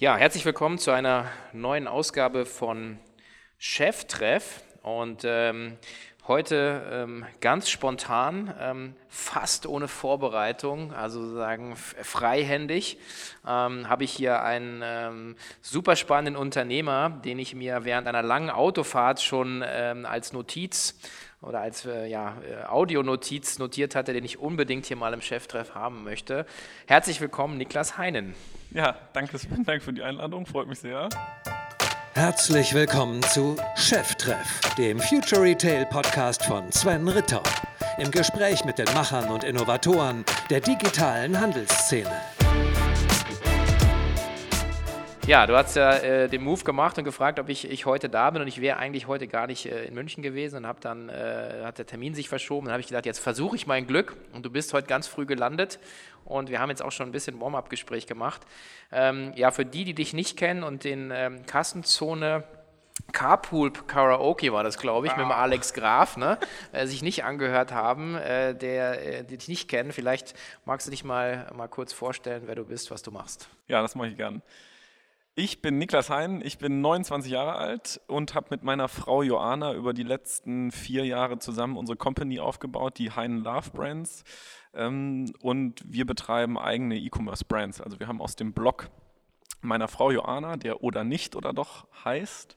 Ja, herzlich willkommen zu einer neuen Ausgabe von Cheftreff. Und ähm, heute ähm, ganz spontan, ähm, fast ohne Vorbereitung, also sozusagen freihändig, ähm, habe ich hier einen ähm, super spannenden Unternehmer, den ich mir während einer langen Autofahrt schon ähm, als Notiz oder als äh, ja, äh, Audionotiz notiert hatte, den ich unbedingt hier mal im Cheftreff haben möchte. Herzlich willkommen, Niklas Heinen. Ja, danke danke für die Einladung, freut mich sehr. Herzlich willkommen zu Cheftreff, dem Future Retail Podcast von Sven Ritter. Im Gespräch mit den Machern und Innovatoren der digitalen Handelsszene. Ja, du hast ja äh, den Move gemacht und gefragt, ob ich, ich heute da bin und ich wäre eigentlich heute gar nicht äh, in München gewesen und habe dann äh, hat der Termin sich verschoben. Dann habe ich gedacht, jetzt versuche ich mein Glück und du bist heute ganz früh gelandet und wir haben jetzt auch schon ein bisschen Warm-up-Gespräch gemacht. Ähm, ja, für die, die dich nicht kennen und den ähm, Kassenzone Carpool Karaoke war das, glaube ich, ah. mit dem. Alex Graf, ne? äh, sich nicht angehört haben, äh, der äh, die dich nicht kennen. Vielleicht magst du dich mal, mal kurz vorstellen, wer du bist, was du machst. Ja, das mache ich gern. Ich bin Niklas Hein, ich bin 29 Jahre alt und habe mit meiner Frau Joana über die letzten vier Jahre zusammen unsere Company aufgebaut, die Hein Love Brands. Ähm, und wir betreiben eigene E-Commerce Brands. Also wir haben aus dem Blog meiner Frau Joana, der oder nicht oder doch heißt,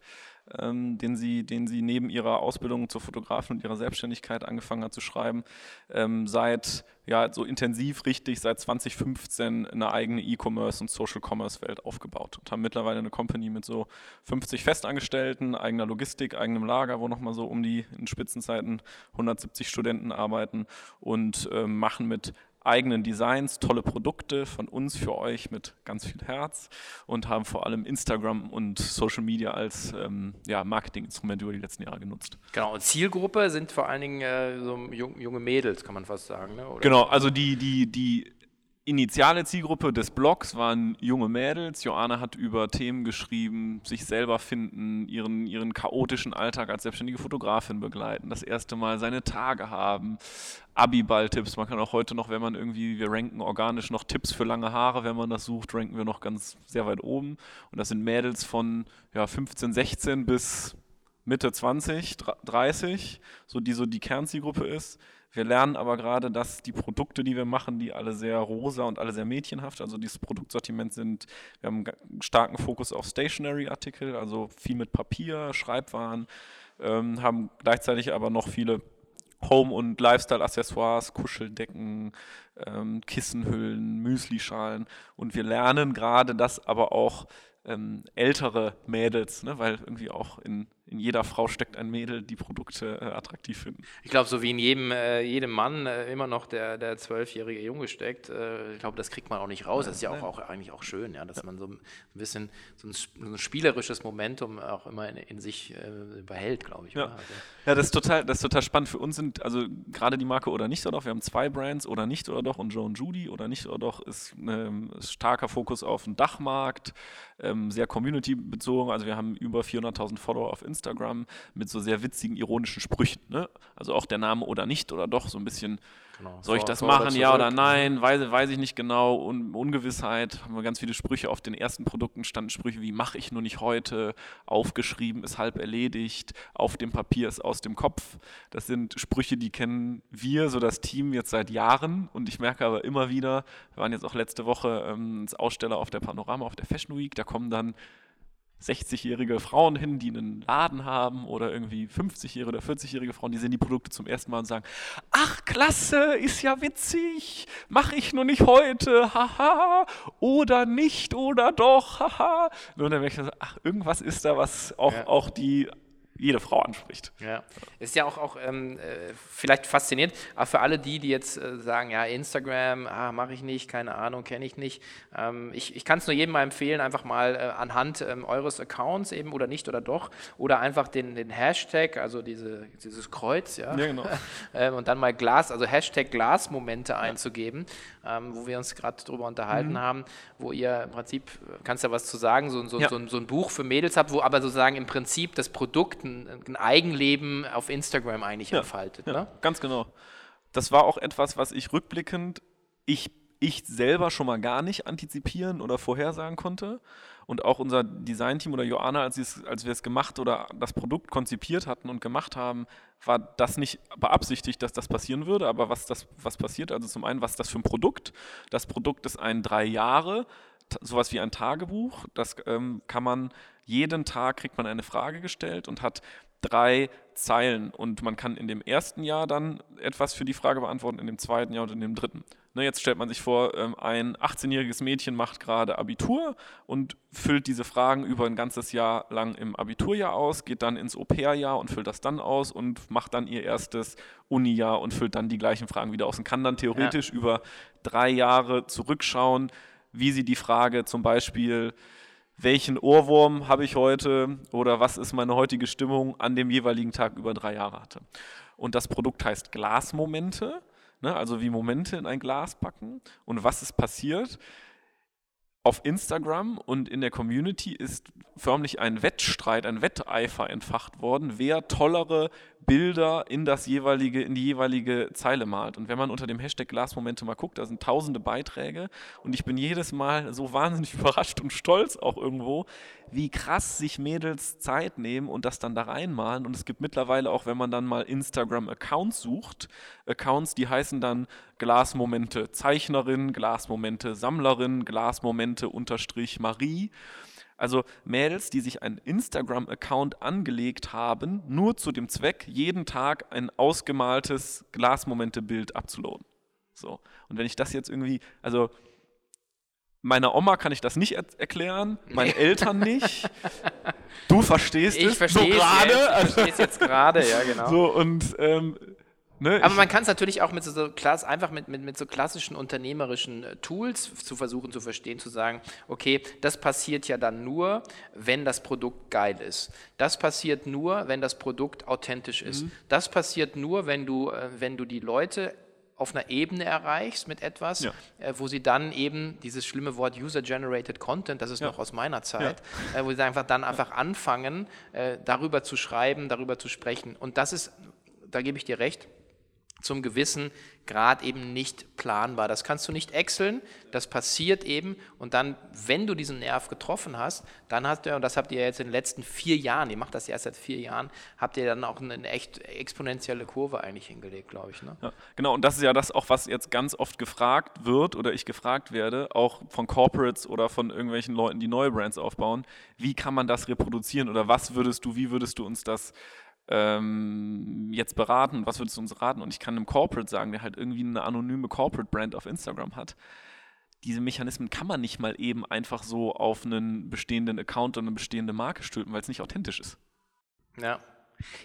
ähm, den, sie, den sie neben ihrer Ausbildung zur Fotografin und ihrer Selbstständigkeit angefangen hat zu schreiben, ähm, seit ja so intensiv richtig seit 2015 eine eigene E-Commerce und Social Commerce Welt aufgebaut und haben mittlerweile eine Company mit so 50 Festangestellten, eigener Logistik, eigenem Lager, wo nochmal so um die in Spitzenzeiten 170 Studenten arbeiten und äh, machen mit eigenen Designs, tolle Produkte von uns für euch mit ganz viel Herz und haben vor allem Instagram und Social Media als ähm, ja, Marketinginstrument über die letzten Jahre genutzt. Genau, und Zielgruppe sind vor allen Dingen äh, so junge Mädels, kann man fast sagen. Ne? Genau, also die, die, die initiale Zielgruppe des Blogs waren junge Mädels. Joanna hat über Themen geschrieben, sich selber finden, ihren, ihren chaotischen Alltag als selbstständige Fotografin begleiten, das erste Mal seine Tage haben, Abiball-Tipps. Man kann auch heute noch, wenn man irgendwie, wir ranken organisch noch Tipps für lange Haare, wenn man das sucht, ranken wir noch ganz sehr weit oben. Und das sind Mädels von ja, 15, 16 bis Mitte 20, 30, so die so die Kernzielgruppe ist. Wir lernen aber gerade, dass die Produkte, die wir machen, die alle sehr rosa und alle sehr mädchenhaft, also dieses Produktsortiment sind, wir haben einen starken Fokus auf Stationary-Artikel, also viel mit Papier, Schreibwaren, ähm, haben gleichzeitig aber noch viele Home- und Lifestyle-Accessoires, Kuscheldecken, ähm, Kissenhüllen, Müslischalen. Und wir lernen gerade, dass aber auch ähm, ältere Mädels, ne, weil irgendwie auch in in jeder Frau steckt ein Mädel, die Produkte äh, attraktiv finden. Ich glaube, so wie in jedem, äh, jedem Mann äh, immer noch der, der zwölfjährige Junge steckt, äh, ich glaube, das kriegt man auch nicht raus. das ist ja auch, auch, eigentlich auch schön, ja, dass ja. man so ein bisschen so ein, so ein, spielerisches Momentum auch immer in, in sich äh, behält, glaube ich. Ja. Also. ja, das ist total, das ist total spannend. Für uns sind also gerade die Marke oder nicht oder doch. Wir haben zwei Brands oder nicht oder doch und Joe und Judy oder nicht oder doch ist ein ähm, starker Fokus auf den Dachmarkt, ähm, sehr community bezogen. Also wir haben über 400.000 Follower auf Instagram. Instagram mit so sehr witzigen, ironischen Sprüchen. Ne? Also auch der Name oder nicht oder doch so ein bisschen Genau. Soll ich das machen, ja oder nein? Weiß, weiß ich nicht genau. Un Ungewissheit. Haben wir ganz viele Sprüche auf den ersten Produkten standen Sprüche wie mache ich nur nicht heute, aufgeschrieben ist halb erledigt, auf dem Papier ist aus dem Kopf. Das sind Sprüche, die kennen wir, so das Team jetzt seit Jahren. Und ich merke aber immer wieder, wir waren jetzt auch letzte Woche ähm, als Aussteller auf der Panorama, auf der Fashion Week, da kommen dann 60-jährige Frauen hin, die einen Laden haben oder irgendwie 50-jährige oder 40-jährige Frauen, die sehen die Produkte zum ersten Mal und sagen, ach klasse, ist ja witzig, mache ich nur nicht heute, haha, oder nicht oder doch, haha. Und dann merke ich, ach, irgendwas ist da, was auch, ja. auch die jede Frau anspricht. Ja, ist ja auch, auch ähm, äh, vielleicht faszinierend, aber für alle die, die jetzt äh, sagen, ja, Instagram, ah, mache ich nicht, keine Ahnung, kenne ich nicht. Ähm, ich ich kann es nur jedem mal empfehlen, einfach mal äh, anhand ähm, eures Accounts eben oder nicht oder doch oder einfach den, den Hashtag, also diese, dieses Kreuz, ja, ja genau. Ähm, und dann mal Glas, also Hashtag Glasmomente ja. einzugeben, ähm, wo wir uns gerade drüber unterhalten mhm. haben, wo ihr im Prinzip, kannst du ja was zu sagen, so, so, ja. so, so, ein Buch für Mädels habt, wo aber sozusagen im Prinzip das Produkt ein, ein Eigenleben auf Instagram eigentlich ja, entfaltet. Ja, ne? Ganz genau. Das war auch etwas, was ich rückblickend, ich ich selber schon mal gar nicht antizipieren oder vorhersagen konnte. Und auch unser Designteam oder Joanna, als, als wir es gemacht oder das Produkt konzipiert hatten und gemacht haben, war das nicht beabsichtigt, dass das passieren würde. Aber was, das, was passiert, also zum einen, was ist das für ein Produkt? Das Produkt ist ein drei Jahre, sowas wie ein Tagebuch. Das ähm, kann man jeden Tag kriegt man eine Frage gestellt und hat drei Zeilen und man kann in dem ersten Jahr dann etwas für die Frage beantworten, in dem zweiten Jahr und in dem dritten. Ne, jetzt stellt man sich vor, ähm, ein 18-jähriges Mädchen macht gerade Abitur und füllt diese Fragen über ein ganzes Jahr lang im Abiturjahr aus, geht dann ins Au-pair-Jahr und füllt das dann aus und macht dann ihr erstes Uni-Jahr und füllt dann die gleichen Fragen wieder aus und kann dann theoretisch ja. über drei Jahre zurückschauen, wie sie die Frage zum Beispiel welchen Ohrwurm habe ich heute oder was ist meine heutige Stimmung an dem jeweiligen Tag über drei Jahre hatte. Und das Produkt heißt Glasmomente, ne, also wie Momente in ein Glas packen. Und was ist passiert? Auf Instagram und in der Community ist förmlich ein Wettstreit, ein Wetteifer entfacht worden, wer tollere Bilder in das jeweilige, in die jeweilige Zeile malt. Und wenn man unter dem Hashtag Glasmomente mal guckt, da sind tausende Beiträge und ich bin jedes Mal so wahnsinnig überrascht und stolz auch irgendwo, wie krass sich Mädels Zeit nehmen und das dann da reinmalen. Und es gibt mittlerweile auch, wenn man dann mal Instagram-Accounts sucht, Accounts, die heißen dann Glasmomente Zeichnerin, Glasmomente Sammlerin, Glasmomente unterstrich Marie. Also Mädels, die sich einen Instagram-Account angelegt haben, nur zu dem Zweck, jeden Tag ein ausgemaltes Glasmomente-Bild abzuladen. So. Und wenn ich das jetzt irgendwie, also meiner Oma kann ich das nicht er erklären, meinen Eltern nicht. Du verstehst ich es so gerade. Ich verstehe es jetzt gerade, ja genau. So und ähm, Ne, Aber man kann es natürlich auch mit so, so klass, einfach mit, mit, mit so klassischen unternehmerischen äh, Tools zu versuchen zu verstehen, zu sagen, okay, das passiert ja dann nur, wenn das Produkt geil ist. Das passiert nur, wenn das Produkt authentisch ist. Mhm. Das passiert nur, wenn du, äh, wenn du die Leute auf einer Ebene erreichst mit etwas, ja. äh, wo sie dann eben dieses schlimme Wort User-Generated Content, das ist ja. noch aus meiner Zeit, ja. äh, wo sie einfach dann einfach anfangen, äh, darüber zu schreiben, darüber zu sprechen. Und das ist, da gebe ich dir recht, zum gewissen Grad eben nicht planbar. Das kannst du nicht exceln, das passiert eben und dann, wenn du diesen Nerv getroffen hast, dann hast du, und das habt ihr jetzt in den letzten vier Jahren, ihr macht das ja erst seit vier Jahren, habt ihr dann auch eine echt exponentielle Kurve eigentlich hingelegt, glaube ich. Ne? Ja, genau, und das ist ja das auch, was jetzt ganz oft gefragt wird oder ich gefragt werde, auch von Corporates oder von irgendwelchen Leuten, die neue Brands aufbauen, wie kann man das reproduzieren oder was würdest du, wie würdest du uns das ähm, jetzt beraten, was würdest du uns raten? Und ich kann einem Corporate sagen, der halt irgendwie eine anonyme Corporate Brand auf Instagram hat, diese Mechanismen kann man nicht mal eben einfach so auf einen bestehenden Account und eine bestehende Marke stülpen, weil es nicht authentisch ist. Ja.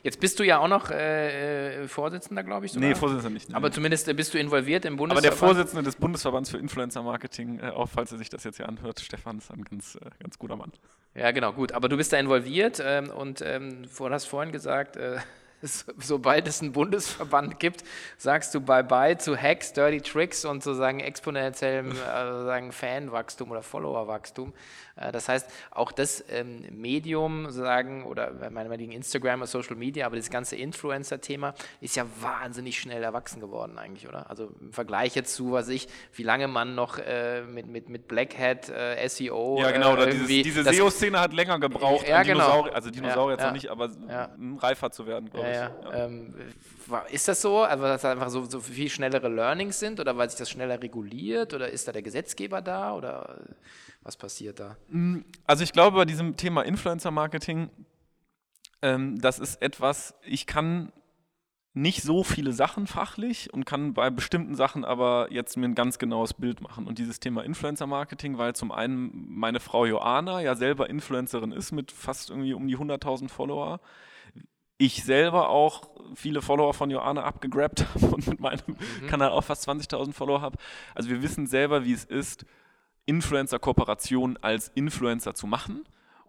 Jetzt bist du ja auch noch äh, äh Vorsitzender, glaube ich. Sogar. Nee, Vorsitzender nicht. Nee. Aber zumindest äh, bist du involviert im Bundesverband. Aber der Vorsitzende des Bundesverbands für Influencer Marketing, äh, auch falls er sich das jetzt hier anhört, Stefan ist ein ganz, äh, ganz guter Mann. Ja, genau, gut. Aber du bist da involviert ähm, und ähm, du hast vorhin gesagt, äh, sobald es einen Bundesverband gibt, sagst du Bye-bye zu Hacks, Dirty Tricks und sozusagen exponentiellem äh, Fanwachstum oder Followerwachstum. Äh, das heißt, auch das ähm, Medium sagen oder meinetwegen Instagram oder Social Media, aber das ganze Influencer-Thema ist ja wahnsinnig schnell erwachsen geworden eigentlich, oder? Also im Vergleich jetzt zu, was ich, wie lange man noch äh, mit, mit, mit Black Hat äh, SEO. Ja, genau, oder dieses, diese SEO-Szene hat länger gebraucht, ja, genau. Dinosaurier, also Dinosaurier ja, jetzt ja, noch nicht, aber ja. reifer zu werden, glaube ich. Ähm, ist das so, also dass da einfach so, so viel schnellere Learnings sind oder weil sich das schneller reguliert oder ist da der Gesetzgeber da oder was passiert da? Also ich glaube bei diesem Thema Influencer-Marketing, ähm, das ist etwas, ich kann nicht so viele Sachen fachlich und kann bei bestimmten Sachen aber jetzt mir ein ganz genaues Bild machen. Und dieses Thema Influencer-Marketing, weil zum einen meine Frau Joana ja selber Influencerin ist mit fast irgendwie um die 100.000 Follower, ich selber auch viele Follower von Joanna abgegrabt habe und mit meinem mhm. Kanal auch fast 20.000 Follower habe. Also wir wissen selber, wie es ist, Influencer-Kooperationen als Influencer zu machen.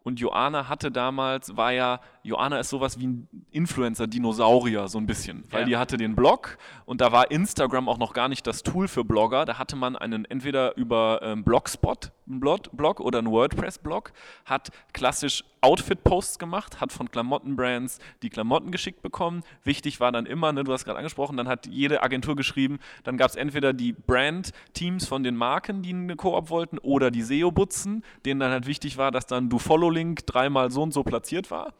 Und Joanna hatte damals, war ja, Joanna ist sowas wie ein Influencer-Dinosaurier, so ein bisschen. Weil ja. die hatte den Blog und da war Instagram auch noch gar nicht das Tool für Blogger. Da hatte man einen entweder über ähm, Blogspot, einen Blog oder einen WordPress-Blog, hat klassisch Outfit-Posts gemacht, hat von Klamottenbrands die Klamotten geschickt bekommen. Wichtig war dann immer, ne, du hast gerade angesprochen, dann hat jede Agentur geschrieben, dann gab es entweder die Brand-Teams von den Marken, die eine Koop wollten, oder die SEO-Butzen, denen dann halt wichtig war, dass dann du Follow-Link dreimal so und so platziert war.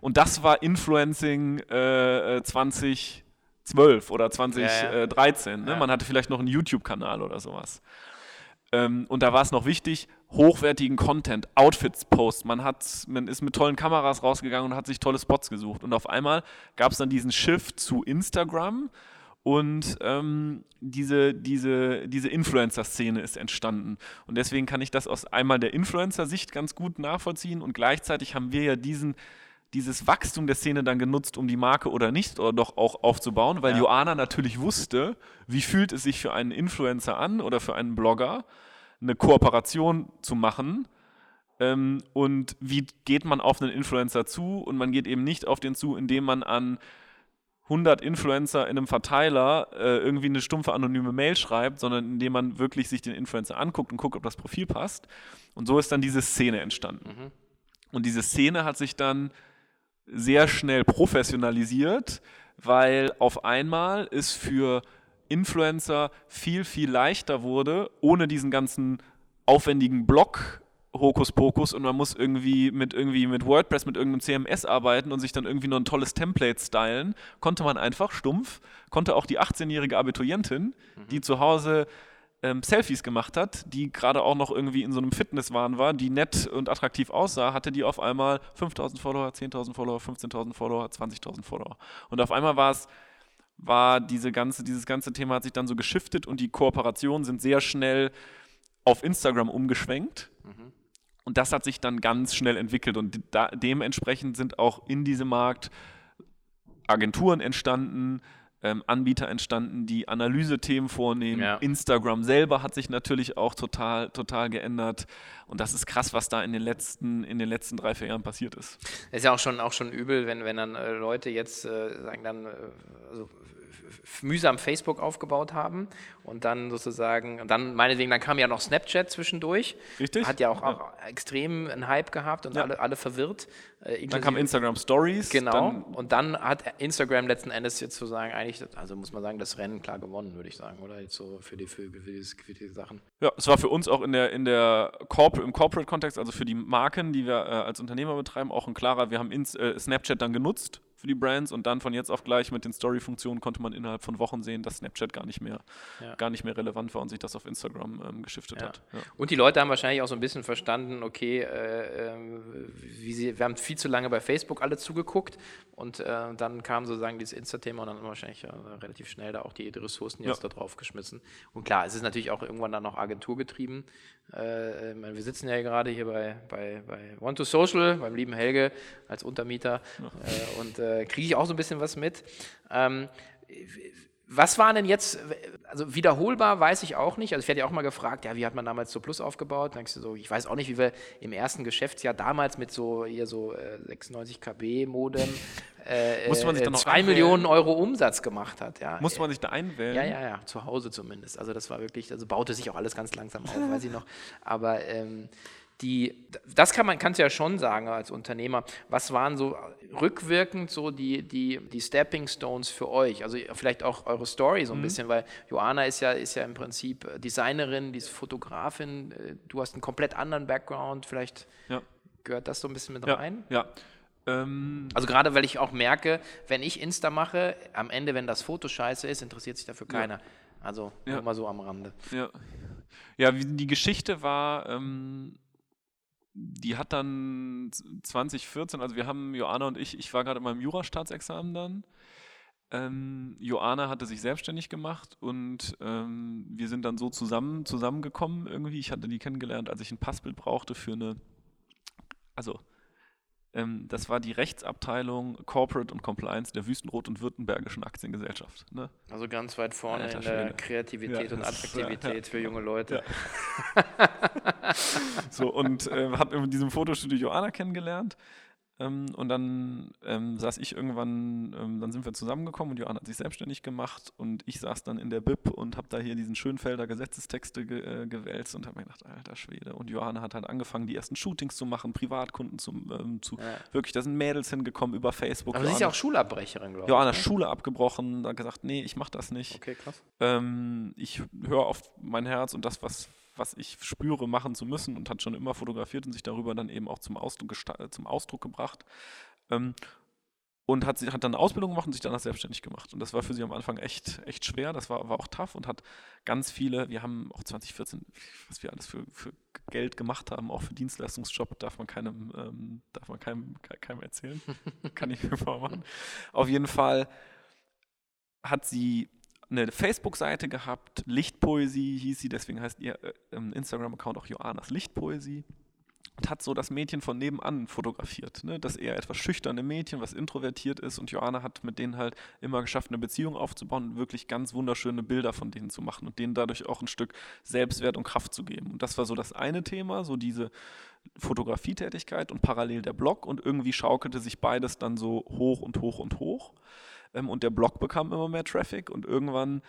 Und das war Influencing äh, 2012 oder 2013. Ja, ja. Ne? Ja. Man hatte vielleicht noch einen YouTube-Kanal oder sowas. Ähm, und da war es noch wichtig, hochwertigen Content, Outfits post. Man, hat, man ist mit tollen Kameras rausgegangen und hat sich tolle Spots gesucht. Und auf einmal gab es dann diesen Shift zu Instagram und ähm, diese, diese, diese Influencer-Szene ist entstanden. Und deswegen kann ich das aus einmal der Influencer-Sicht ganz gut nachvollziehen und gleichzeitig haben wir ja diesen dieses Wachstum der Szene dann genutzt, um die Marke oder nicht oder doch auch aufzubauen, weil ja. Joanna natürlich wusste, wie fühlt es sich für einen Influencer an oder für einen Blogger, eine Kooperation zu machen. Ähm, und wie geht man auf einen Influencer zu? Und man geht eben nicht auf den zu, indem man an 100 Influencer in einem Verteiler äh, irgendwie eine stumpfe anonyme Mail schreibt, sondern indem man wirklich sich den Influencer anguckt und guckt, ob das Profil passt. Und so ist dann diese Szene entstanden. Mhm. Und diese Szene hat sich dann sehr schnell professionalisiert, weil auf einmal es für Influencer viel, viel leichter wurde, ohne diesen ganzen aufwendigen Blog Hokuspokus und man muss irgendwie mit irgendwie mit WordPress, mit irgendeinem CMS arbeiten und sich dann irgendwie noch ein tolles Template stylen, konnte man einfach stumpf, konnte auch die 18-jährige Abiturientin, mhm. die zu Hause ähm, Selfies gemacht hat, die gerade auch noch irgendwie in so einem Fitnesswahn war, die nett und attraktiv aussah, hatte die auf einmal 5000 Follower, 10.000 Follower, 15.000 Follower, 20.000 Follower. Und auf einmal war es war diese ganze, dieses ganze Thema hat sich dann so geschiftet und die Kooperationen sind sehr schnell auf Instagram umgeschwenkt. Mhm. Und das hat sich dann ganz schnell entwickelt und da, dementsprechend sind auch in diesem Markt Agenturen entstanden, ähm, Anbieter entstanden, die Analysethemen vornehmen. Ja. Instagram selber hat sich natürlich auch total, total geändert. Und das ist krass, was da in den letzten, in den letzten drei, vier Jahren passiert ist. Es ist ja auch schon, auch schon übel, wenn, wenn dann äh, Leute jetzt äh, sagen dann, äh, also mühsam Facebook aufgebaut haben und dann sozusagen, und dann meinetwegen, dann kam ja noch Snapchat zwischendurch. Richtig. Hat ja auch, ja. auch extrem einen Hype gehabt und ja. alle, alle verwirrt. Äh, dann kam Instagram Stories. Genau. Dann und dann hat Instagram letzten Endes jetzt sozusagen eigentlich, also muss man sagen, das Rennen klar gewonnen, würde ich sagen, oder? Jetzt so für die, für, für, die, für die Sachen. Ja, es war für uns auch in der, in der Corporate, im Corporate-Kontext, also für die Marken, die wir äh, als Unternehmer betreiben, auch ein klarer, wir haben ins, äh, Snapchat dann genutzt für die Brands und dann von jetzt auf gleich mit den Story-Funktionen konnte man innerhalb von Wochen sehen, dass Snapchat gar nicht mehr, ja. gar nicht mehr relevant war und sich das auf Instagram ähm, geschiftet ja. hat. Ja. Und die Leute haben wahrscheinlich auch so ein bisschen verstanden, okay, äh, äh, wie sie, wir haben viel zu lange bei Facebook alle zugeguckt und äh, dann kam sozusagen dieses Insta-Thema und dann wahrscheinlich relativ schnell da auch die, die Ressourcen jetzt da drauf geschmissen. Und klar, es ist natürlich auch irgendwann dann noch agenturgetrieben. Äh, wir sitzen ja gerade hier bei, bei, bei One to Social, beim lieben Helge als Untermieter äh, und äh, äh, kriege ich auch so ein bisschen was mit. Ähm, was waren denn jetzt, also wiederholbar weiß ich auch nicht. Also ich werde ja auch mal gefragt, ja, wie hat man damals so Plus aufgebaut? Dann denkst du so, ich weiß auch nicht, wie wir im ersten Geschäftsjahr damals mit so hier so äh, 96 KB Modem äh, Musste man sich dann noch 2 Millionen Euro Umsatz gemacht hat. Ja. Musste man sich da einwählen? Ja, ja, ja, zu Hause zumindest. Also das war wirklich, also baute sich auch alles ganz langsam auf, weiß ich noch. Aber ähm, die, das kann man kannst ja schon sagen als Unternehmer. Was waren so rückwirkend so die, die, die Stepping Stones für euch? Also vielleicht auch eure Story so ein mhm. bisschen, weil Joana ist ja, ist ja im Prinzip Designerin, die ist Fotografin, äh, du hast einen komplett anderen Background, vielleicht ja. gehört das so ein bisschen mit ja, rein? Ja. Ähm also gerade weil ich auch merke, wenn ich Insta mache, am Ende, wenn das Foto scheiße ist, interessiert sich dafür keiner. Ja. Also nur mal so am Rande. Ja, ja die Geschichte war, ähm, die hat dann 2014, also wir haben Joanna und ich, ich war gerade in meinem Jurastaatsexamen dann. Ähm, Joanna hatte sich selbstständig gemacht und ähm, wir sind dann so zusammen zusammengekommen irgendwie. Ich hatte die kennengelernt, als ich ein Passbild brauchte für eine, also ähm, das war die Rechtsabteilung Corporate und Compliance der Wüstenrot- und Württembergischen Aktiengesellschaft. Ne? Also ganz weit vorne Alter, in der Kreativität ja, und Attraktivität ja, für junge Leute. Ja. so, und äh, habe in diesem Fotostudio Joanna kennengelernt. Ähm, und dann ähm, saß ich irgendwann, ähm, dann sind wir zusammengekommen und Johanna hat sich selbstständig gemacht und ich saß dann in der BIP und habe da hier diesen Schönfelder Gesetzestexte ge äh, gewälzt und habe mir gedacht, alter Schwede. Und Johanna hat halt angefangen, die ersten Shootings zu machen, Privatkunden zu, ähm, zu Ja. wirklich, da sind Mädels hingekommen über Facebook. Aber sie ist ja auch Schulabbrecherin, glaube ich. Johanna ne? Schule abgebrochen, da gesagt, nee, ich mach das nicht. Okay, krass. Ähm, ich höre auf mein Herz und das, was, was ich spüre, machen zu müssen und hat schon immer fotografiert und sich darüber dann eben auch zum Ausdruck, äh, zum Ausdruck gebracht. Ähm, und hat, hat dann eine Ausbildung gemacht und sich danach selbstständig gemacht. Und das war für sie am Anfang echt, echt schwer, das war, war auch tough und hat ganz viele, wir haben auch 2014, was wir alles für, für Geld gemacht haben, auch für Dienstleistungsjob, darf man keinem, ähm, darf man keinem, ke- keinem erzählen. Kann ich mir vormachen. Auf jeden Fall hat sie eine Facebook-Seite gehabt, Lichtpoesie hieß sie, deswegen heißt ihr äh, ähm, Instagram-Account auch Joannas Lichtpoesie. Und hat so das Mädchen von nebenan fotografiert. Ne? Das eher etwas schüchterne Mädchen, was introvertiert ist. Und Joanna hat mit denen halt immer geschafft, eine Beziehung aufzubauen und wirklich ganz wunderschöne Bilder von denen zu machen und denen dadurch auch ein Stück Selbstwert und Kraft zu geben. Und das war so das eine Thema, so diese Fotografietätigkeit und parallel der Blog. Und irgendwie schaukelte sich beides dann so hoch und hoch und hoch. Ähm, und der Blog bekam immer mehr Traffic und irgendwann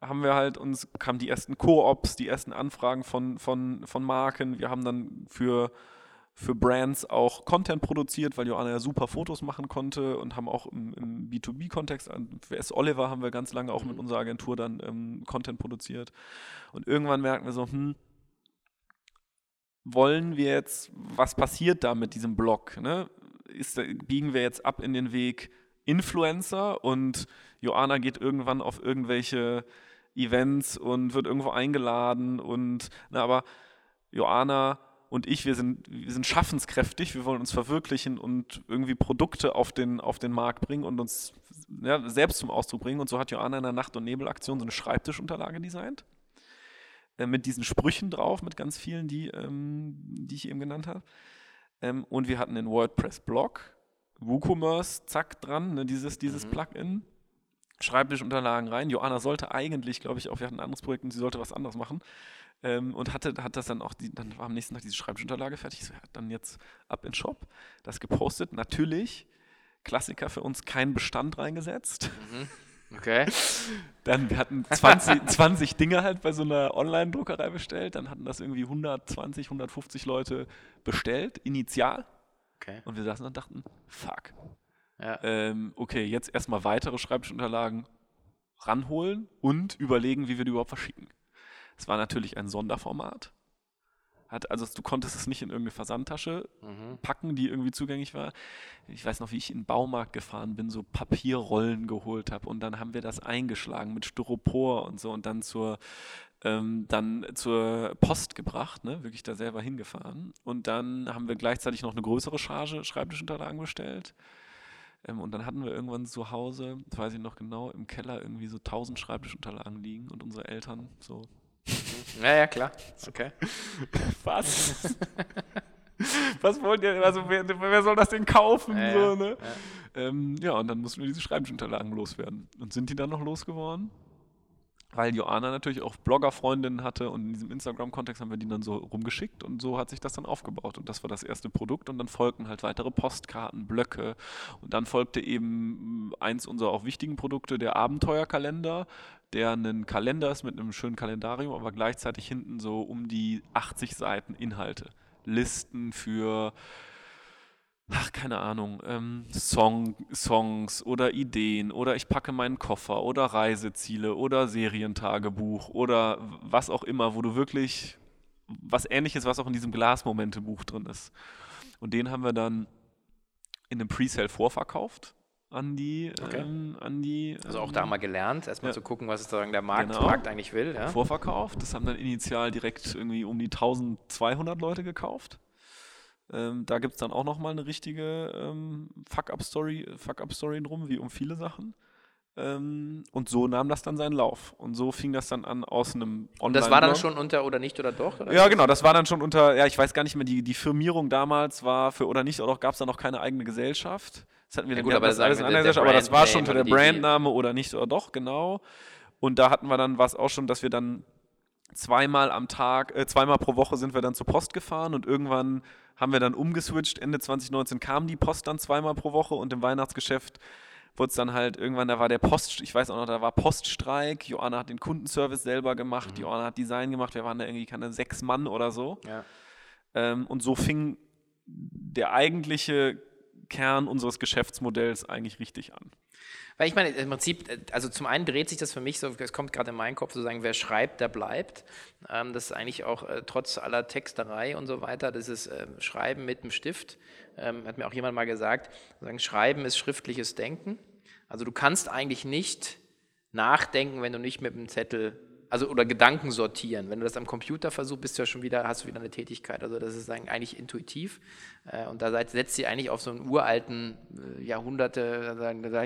haben wir halt uns, kamen die ersten Koops, die ersten Anfragen von, von, von Marken. Wir haben dann für, für Brands auch Content produziert, weil Joanna ja super Fotos machen konnte und haben auch im, im B2B-Kontext, an- für S. Oliver haben wir ganz lange auch mit unserer Agentur dann ähm, Content produziert. Und irgendwann merken wir so, hm, wollen wir jetzt, was passiert da mit diesem Blog? Ne? Ist, da- biegen wir jetzt ab in den Weg Influencer und Joanna geht irgendwann auf irgendwelche Events und wird irgendwo eingeladen und na, aber Joanna und ich, wir sind, wir sind schaffenskräftig, wir wollen uns verwirklichen und irgendwie Produkte auf den, auf den Markt bringen und uns ja, selbst zum Ausdruck bringen. Und so hat Joanna in der Nacht- und Nebelaktion so eine Schreibtischunterlage designt äh, mit diesen Sprüchen drauf, mit ganz vielen, die, ähm, die ich eben genannt habe. Ähm, und wir hatten den WordPress-Blog, WooCommerce, zack, dran, ne, dieses, dieses Mhm. Plugin. Schreibtischunterlagen rein. Joanna sollte eigentlich, glaube ich, auch, wir hatten ein anderes Projekt und sie sollte was anderes machen. Ähm, und hatte, hat das dann auch, die, dann war am nächsten Tag diese Schreibtischunterlage fertig. Ich so, ja, dann jetzt ab in Shop. Das gepostet. Natürlich, Klassiker für uns, kein Bestand reingesetzt. Okay. Dann, wir hatten 20, 20 Dinge halt bei so einer Online-Druckerei bestellt. Dann hatten das irgendwie 120, 150 Leute bestellt, initial. Okay. Und wir saßen und dachten, fuck. Ja. Ähm, okay, jetzt erstmal weitere Schreibtischunterlagen ranholen und überlegen, wie wir die überhaupt verschicken. Es war natürlich ein Sonderformat. Hat, also du konntest es nicht in irgendeine Versandtasche Mhm. packen, die irgendwie zugänglich war. Ich weiß noch, wie ich in den Baumarkt gefahren bin, so Papierrollen geholt habe und dann haben wir das eingeschlagen mit Styropor und so und dann zur ähm, dann zur Post gebracht, ne? wirklich da selber hingefahren. Und dann haben wir gleichzeitig noch eine größere Charge Schreibtischunterlagen bestellt. Ähm, und dann hatten wir irgendwann zu Hause, das weiß ich noch genau, im Keller irgendwie so 1000 Schreibtischunterlagen liegen und unsere Eltern so, Ja, ja, klar. Okay. was? was wollt ihr, also wer, wer soll das denn kaufen? Ja, so, ne? ja. Ähm, ja, und dann mussten wir diese Schreibtischunterlagen loswerden. Und sind die dann noch losgeworden? Weil Joanna natürlich auch Bloggerfreundinnen hatte und in diesem Instagram-Kontext haben wir die dann so rumgeschickt und so hat sich das dann aufgebaut. Und das war das erste Produkt und dann folgten halt weitere Postkarten, Blöcke und dann folgte eben eins unserer auch wichtigen Produkte, der Abenteuerkalender, der ein Kalender ist mit einem schönen Kalendarium, aber gleichzeitig hinten so um die 80 Seiten Inhalte. Listen für ach, keine Ahnung, ähm, Song, Songs oder Ideen oder ich packe meinen Koffer oder Reiseziele oder Serientagebuch oder was auch immer, wo du wirklich was ähnliches, was auch in diesem Glasmomente-Buch drin ist. Und den haben wir dann in einem Presale vorverkauft an die, Okay. ähm, an die Also auch ähm, da mal gelernt, erstmal ja. zu gucken, was sozusagen der Markt, Genau. Markt eigentlich will. Ja? vorverkauft. Das haben dann initial direkt irgendwie um die 1200 Leute gekauft. Ähm, da gibt es dann auch nochmal eine richtige ähm, Fuck-Up-Story Fuck drum, wie um viele Sachen. Ähm, und so nahm das dann seinen Lauf. Und so fing das dann an aus einem Online. Und das war dann schon unter oder nicht oder doch? Oder? Ja, genau, das war dann schon unter, ja, ich weiß gar nicht mehr, die, die Firmierung damals war für oder nicht, oder gab es da noch keine eigene Gesellschaft. Das hatten wir Ja dann gut, aber das alles in einer Gesellschaft, aber das war schon unter der Brandname oder nicht oder doch, genau. Und da hatten wir dann was auch schon, dass wir dann zweimal am Tag, äh, zweimal pro Woche sind wir dann zur Post gefahren und irgendwann haben wir dann umgeswitcht. Ende 2019 kam die Post dann zweimal pro Woche und im Weihnachtsgeschäft wurde es dann halt irgendwann, da war der Post, ich weiß auch noch, da war Poststreik. Joanna hat den Kundenservice selber gemacht, mhm. Joanna hat Design gemacht. Wir waren da irgendwie keine sechs Mann oder so. Ja. Ähm, und so fing der eigentliche Kern unseres Geschäftsmodells eigentlich richtig an. Weil ich meine, im Prinzip, also zum einen dreht sich das für mich so, es kommt gerade in meinen Kopf sozusagen, wer schreibt, der bleibt. Ähm, das ist eigentlich auch äh, trotz aller Texterei und so weiter, das ist äh, Schreiben mit dem Stift. Ähm, hat mir auch jemand mal gesagt, sagen, Schreiben ist schriftliches Denken. Also du kannst eigentlich nicht nachdenken, wenn du nicht mit dem Zettel also oder Gedanken sortieren. Wenn du das am Computer versuchst, bist du ja schon wieder, hast du wieder eine Tätigkeit. Also das ist eigentlich intuitiv. Äh, und da setzt sie eigentlich auf so einen uralten äh, Jahrhunderte,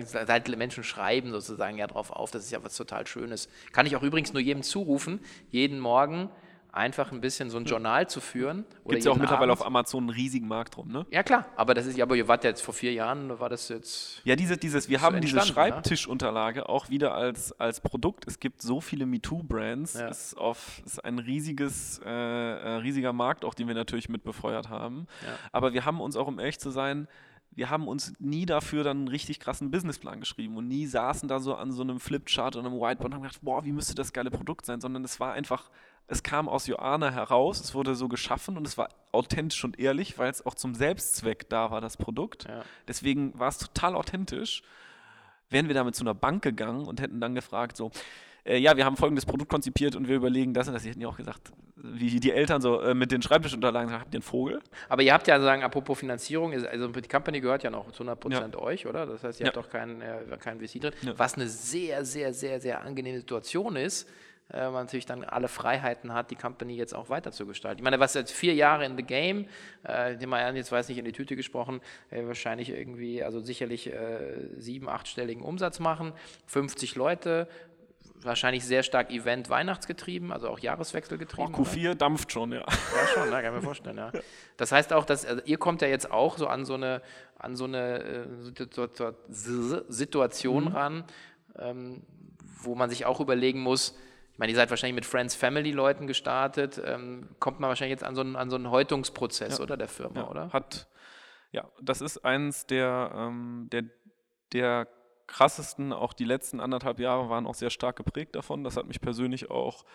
seit Menschen schreiben sozusagen ja drauf auf. Das ist ja was total Schönes. Kann ich auch übrigens nur jedem zurufen, jeden Morgen einfach ein bisschen so ein Journal zu führen. Gibt es ja auch mittlerweile Abend. auf Amazon einen riesigen Markt drum, ne? Ja klar, aber das ist, aber ihr wart ja jetzt vor vier Jahren, war das jetzt. Ja, diese, dieses, wir haben diese ne? Schreibtischunterlage ne? auch wieder als, als Produkt. Es gibt so viele MeToo-Brands. Ja. Es ist, ist ein riesiges, äh, äh, riesiger Markt, auch den wir natürlich mit befeuert haben. Ja. Aber wir haben uns auch, um ehrlich zu sein, wir haben uns nie dafür dann einen richtig krassen Businessplan geschrieben und nie saßen da so an so einem Flipchart oder einem Whiteboard und haben gedacht, boah, wie müsste das geile Produkt sein, sondern es war einfach es kam aus Joanna heraus, es wurde so geschaffen und es war authentisch und ehrlich, weil es auch zum Selbstzweck da war, das Produkt. Ja. Deswegen war es total authentisch. Wären wir damit zu einer Bank gegangen und hätten dann gefragt, so, äh, ja, wir haben folgendes Produkt konzipiert und wir überlegen das und das. Sie hätten ja auch gesagt, wie die Eltern so äh, mit den Schreibtischunterlagen sagen, habt ihr einen Vogel? Aber ihr habt ja sagen, apropos Finanzierung, also die Company gehört ja noch zu 100 Prozent ja. euch, oder? Das heißt, ihr ja. habt auch keinen äh, kein VC drin. Was eine sehr, sehr, sehr, sehr angenehme Situation ist, äh, man natürlich dann alle Freiheiten hat, die Company jetzt auch weiter zu gestalten. Ich meine, was jetzt vier Jahre in the game, äh, jetzt weiß nicht in die Tüte gesprochen, äh, wahrscheinlich irgendwie, also sicherlich äh, sieben, achtstelligen Umsatz machen, 50 Leute, wahrscheinlich sehr stark Event Weihnachtsgetrieben, also auch Jahreswechsel getrieben. Oh, Q4 oder? dampft schon, ja. Ja, schon, ne, kann ich mir vorstellen, ja. Das heißt auch, dass also ihr kommt ja jetzt auch so an so eine, an so eine äh, Situation mhm. ran, ähm, wo man sich auch überlegen muss, ich meine, ihr seid wahrscheinlich mit Friends Family Leuten gestartet. Ähm, kommt man wahrscheinlich jetzt an so einen, an so einen Häutungsprozess, ja. oder der Firma, ja. oder? Hat, ja, das ist eins der, ähm, der, der krassesten, auch die letzten anderthalb Jahre waren auch sehr stark geprägt davon. Das hat mich persönlich auch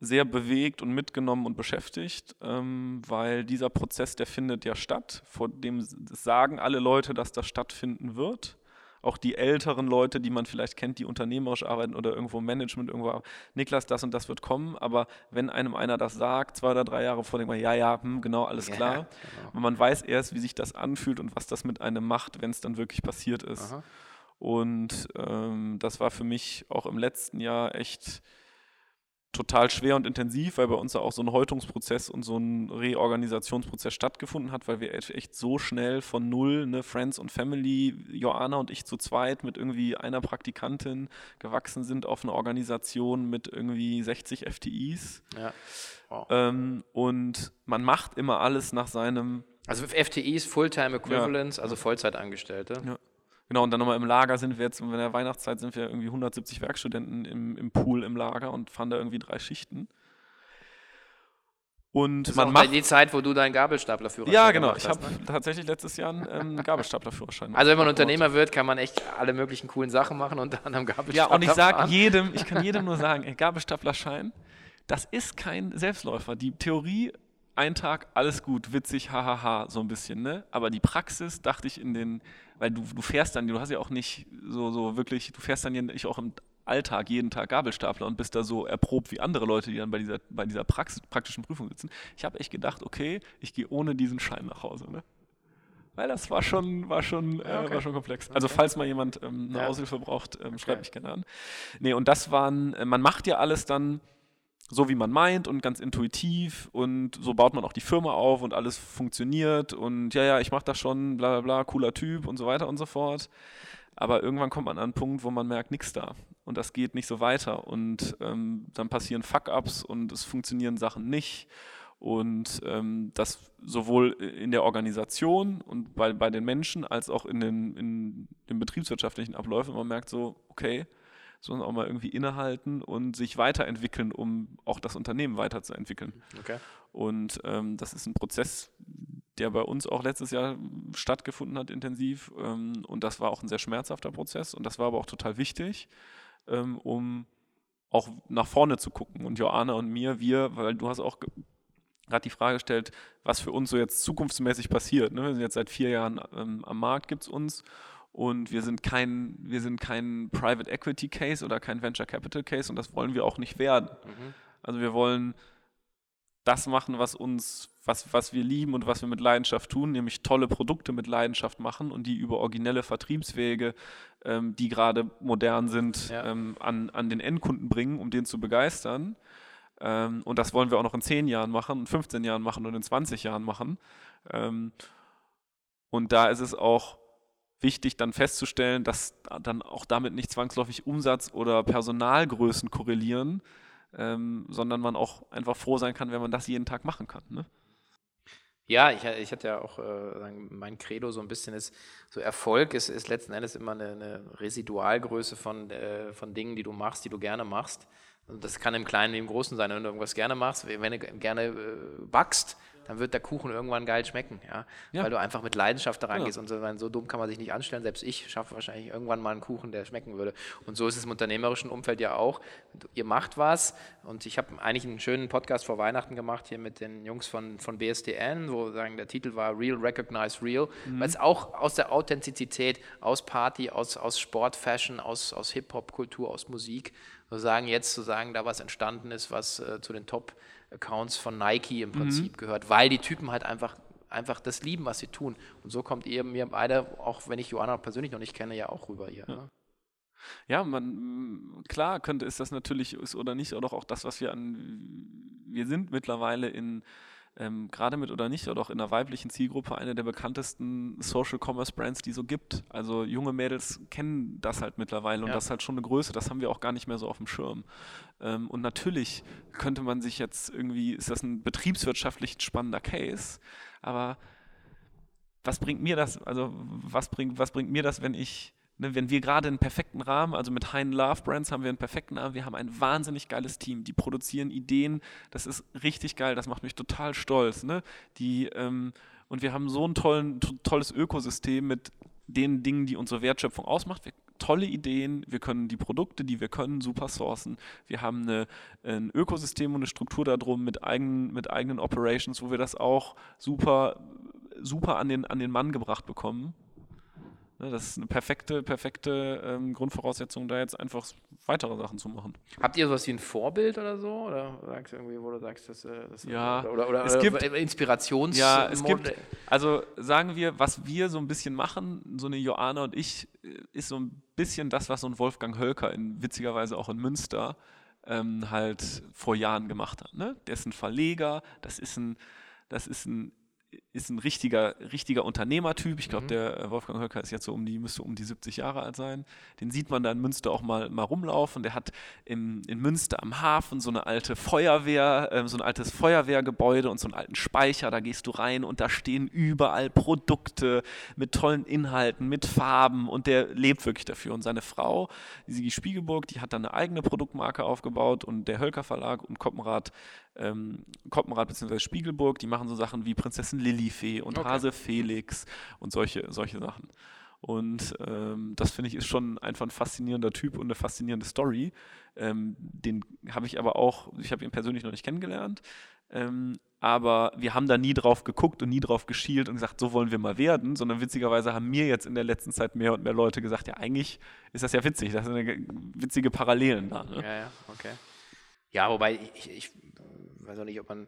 sehr bewegt und mitgenommen und beschäftigt, ähm, weil dieser Prozess, der findet ja statt. Vor dem sagen alle Leute, dass das stattfinden wird auch die älteren Leute, die man vielleicht kennt, die unternehmerisch arbeiten oder irgendwo im Management irgendwo, Niklas, das und das wird kommen, aber wenn einem einer das sagt, zwei oder drei Jahre vor, denkt man, ja, ja, hm, genau, alles klar. Ja, genau. Und man weiß erst, wie sich das anfühlt und was das mit einem macht, wenn es dann wirklich passiert ist. Aha. Und ähm, das war für mich auch im letzten Jahr echt total schwer und intensiv, weil bei uns auch so ein Häutungsprozess und so ein Reorganisationsprozess stattgefunden hat, weil wir echt so schnell von null, ne, Friends und Family, Joanna und ich zu zweit mit irgendwie einer Praktikantin gewachsen sind auf eine Organisation mit irgendwie 60 FTIs. Ja. Wow. Ähm, und man macht immer alles nach seinem. Also FTIs, Fulltime Equivalents, ja. also Vollzeitangestellte. Ja. Genau, und dann nochmal im Lager sind wir jetzt, in der Weihnachtszeit sind wir irgendwie 170 Werkstudenten im, im Pool im Lager und fahren da irgendwie drei Schichten. Und das man macht die Zeit, wo du deinen Gabelstaplerführerschein Ja, genau. Ich habe ne? tatsächlich letztes Jahr einen ähm, Gabelstaplerführerschein. Also wenn man Unternehmer wird, kann man echt alle möglichen coolen Sachen machen und dann am Gabelstapler. Ja, und ich sage jedem, ich kann jedem nur sagen, ey, Gabelstaplerschein, das ist kein Selbstläufer. Die Theorie ein Tag, alles gut, witzig, hahaha, so ein bisschen, ne? Aber die Praxis dachte ich in den, weil du, du fährst dann, du hast ja auch nicht so, so wirklich, du fährst dann ja nicht auch im Alltag jeden Tag Gabelstapler und bist da so erprobt wie andere Leute, die dann bei dieser, bei dieser Praxis, praktischen Prüfung sitzen. Ich habe echt gedacht, okay, ich gehe ohne diesen Schein nach Hause, ne? Weil das war schon, war schon, äh, okay. war schon komplex. Also okay. falls mal jemand ähm, eine ja. Aushilfe braucht, ähm, schreibt okay. mich gerne an. Nee, und das waren, äh, man macht ja alles dann so wie man meint und ganz intuitiv und so baut man auch die Firma auf und alles funktioniert und ja, ja, ich mache das schon, bla bla bla, cooler Typ und so weiter und so fort. Aber irgendwann kommt man an einen Punkt, wo man merkt, nichts da und das geht nicht so weiter und ähm, dann passieren Fuck-ups und es funktionieren Sachen nicht und ähm, das sowohl in der Organisation und bei, bei den Menschen als auch in den, in den betriebswirtschaftlichen Abläufen. Man merkt so, okay, sondern auch mal irgendwie innehalten und sich weiterentwickeln, um auch das Unternehmen weiterzuentwickeln. Okay. Und ähm, das ist ein Prozess, der bei uns auch letztes Jahr stattgefunden hat, intensiv. Ähm, und das war auch ein sehr schmerzhafter Prozess und das war aber auch total wichtig, ähm, um auch nach vorne zu gucken. Und Joanna und mir, wir, weil du hast auch gerade die Frage gestellt, was für uns so jetzt zukunftsmäßig passiert. Ne? Wir sind jetzt seit vier Jahren ähm, am Markt, gibt es uns. Und wir sind kein, wir sind kein Private Equity Case oder kein Venture Capital Case und das wollen wir auch nicht werden. Mhm. Also wir wollen das machen, was uns, was, was wir lieben und was wir mit Leidenschaft tun, nämlich tolle Produkte mit Leidenschaft machen und die über originelle Vertriebswege, ähm, die gerade modern sind, ja. ähm, an, an den Endkunden bringen, um den zu begeistern. Ähm, und das wollen wir auch noch in 10 Jahren machen, in 15 Jahren machen und in 20 Jahren machen. Ähm, und da ist es auch wichtig, dann festzustellen, dass dann auch damit nicht zwangsläufig Umsatz oder Personalgrößen korrelieren, ähm, sondern man auch einfach froh sein kann, wenn man das jeden Tag machen kann. Ne? Ja, ich, ich hatte ja auch, äh, mein Credo so ein bisschen ist, so Erfolg ist, ist letzten Endes immer eine, eine Residualgröße von, äh, von Dingen, die du machst, die du gerne machst. Und das kann im Kleinen wie im Großen sein, wenn du irgendwas gerne machst, wenn du gerne äh, backst, dann wird der Kuchen irgendwann geil schmecken, ja? ja. Weil du einfach mit Leidenschaft da rangehst. Ja. Und so, so dumm kann man sich nicht anstellen. Selbst ich schaffe wahrscheinlich irgendwann mal einen Kuchen, der schmecken würde. Und so ist es im unternehmerischen Umfeld ja auch. Ihr macht was und ich habe eigentlich einen schönen Podcast vor Weihnachten gemacht hier mit den Jungs von, von BSDN, wo sagen, der Titel war Real Recognize Real, mhm. weil es auch aus der Authentizität, aus Party, aus, aus Sport, Fashion, aus, aus Hip-Hop-Kultur, aus Musik, so sagen jetzt zu sagen, da was entstanden ist, was äh, zu den Top- Accounts von Nike im Prinzip mhm. gehört, weil die Typen halt einfach, einfach das lieben, was sie tun. Und so kommt ihr mir beide, auch wenn ich Joanna persönlich noch nicht kenne, ja auch rüber hier. Ja. Ne? Ja, man, klar könnte es das natürlich ist oder nicht, oder auch das, was wir an, wir sind mittlerweile in ähm, gerade mit oder nicht, oder auch in der weiblichen Zielgruppe eine der bekanntesten Social Commerce Brands, die so gibt. Also junge Mädels kennen das halt mittlerweile und ja. das ist halt schon eine Größe, das haben wir auch gar nicht mehr so auf dem Schirm. Ähm, und natürlich könnte man sich jetzt irgendwie, ist das ein betriebswirtschaftlich spannender Case, aber was bringt mir das, also was bringt, was bringt mir das, wenn ich Ne, wenn wir gerade einen perfekten Rahmen, also mit Hein Love Brands haben wir einen perfekten Rahmen, wir haben ein wahnsinnig geiles Team, die produzieren Ideen, das ist richtig geil, das macht mich total stolz. Ne? Die, ähm, und wir haben so ein tollen, tolles Ökosystem mit den Dingen, die unsere Wertschöpfung ausmacht. Wir, tolle Ideen, wir können die Produkte, die wir können, super sourcen. Wir haben eine, ein Ökosystem und eine Struktur darum mit eigenen, mit eigenen Operations, wo wir das auch super, super an den, an den Mann gebracht bekommen. Ne, das ist eine perfekte, perfekte ähm, Grundvoraussetzung, da jetzt einfach weitere Sachen zu machen. Habt ihr sowas wie ein Vorbild oder so? Oder sagst du irgendwie, wo du sagst, das, äh, das ja, oder, oder, es gibt Inspirations Ja, es gibt, also sagen wir, was wir so ein bisschen machen, so eine Joanna und ich, äh, ist so ein bisschen das, was so ein Wolfgang Hölker in, witzigerweise auch in Münster ähm, halt vor Jahren gemacht hat. Ne? Der ist ein Verleger, das ist ein, das ist ein ist ein richtiger, richtiger Unternehmertyp. Ich glaube, mhm. der äh, Wolfgang Höcker ist jetzt so um die, müsste um die 70 Jahre alt sein. Den sieht man da in Münster auch mal, mal rumlaufen. Der hat im, in Münster am Hafen so eine alte Feuerwehr, äh, so ein altes Feuerwehrgebäude und so einen alten Speicher. Da gehst du rein und da stehen überall Produkte mit tollen Inhalten, mit Farben und der lebt wirklich dafür. Und seine Frau, die Sigi Spiegelburg, die hat dann eine eigene Produktmarke aufgebaut und der Hölker Verlag und Koppenrad ähm, Koppenrad bzw. Spiegelburg, die machen so Sachen wie Prinzessin Lilifee und okay. Hase Felix und solche, solche Sachen. Und ähm, das finde ich ist schon einfach ein faszinierender Typ und eine faszinierende Story. Ähm, den habe ich aber auch, ich habe ihn persönlich noch nicht kennengelernt, ähm, aber wir haben da nie drauf geguckt und nie drauf geschielt und gesagt, so wollen wir mal werden, sondern witzigerweise haben mir jetzt in der letzten Zeit mehr und mehr Leute gesagt, ja, eigentlich ist das ja witzig, das sind witzige Parallelen da. Ne? Ja, ja, okay. Ja, wobei ich, ich weiß auch nicht, ob man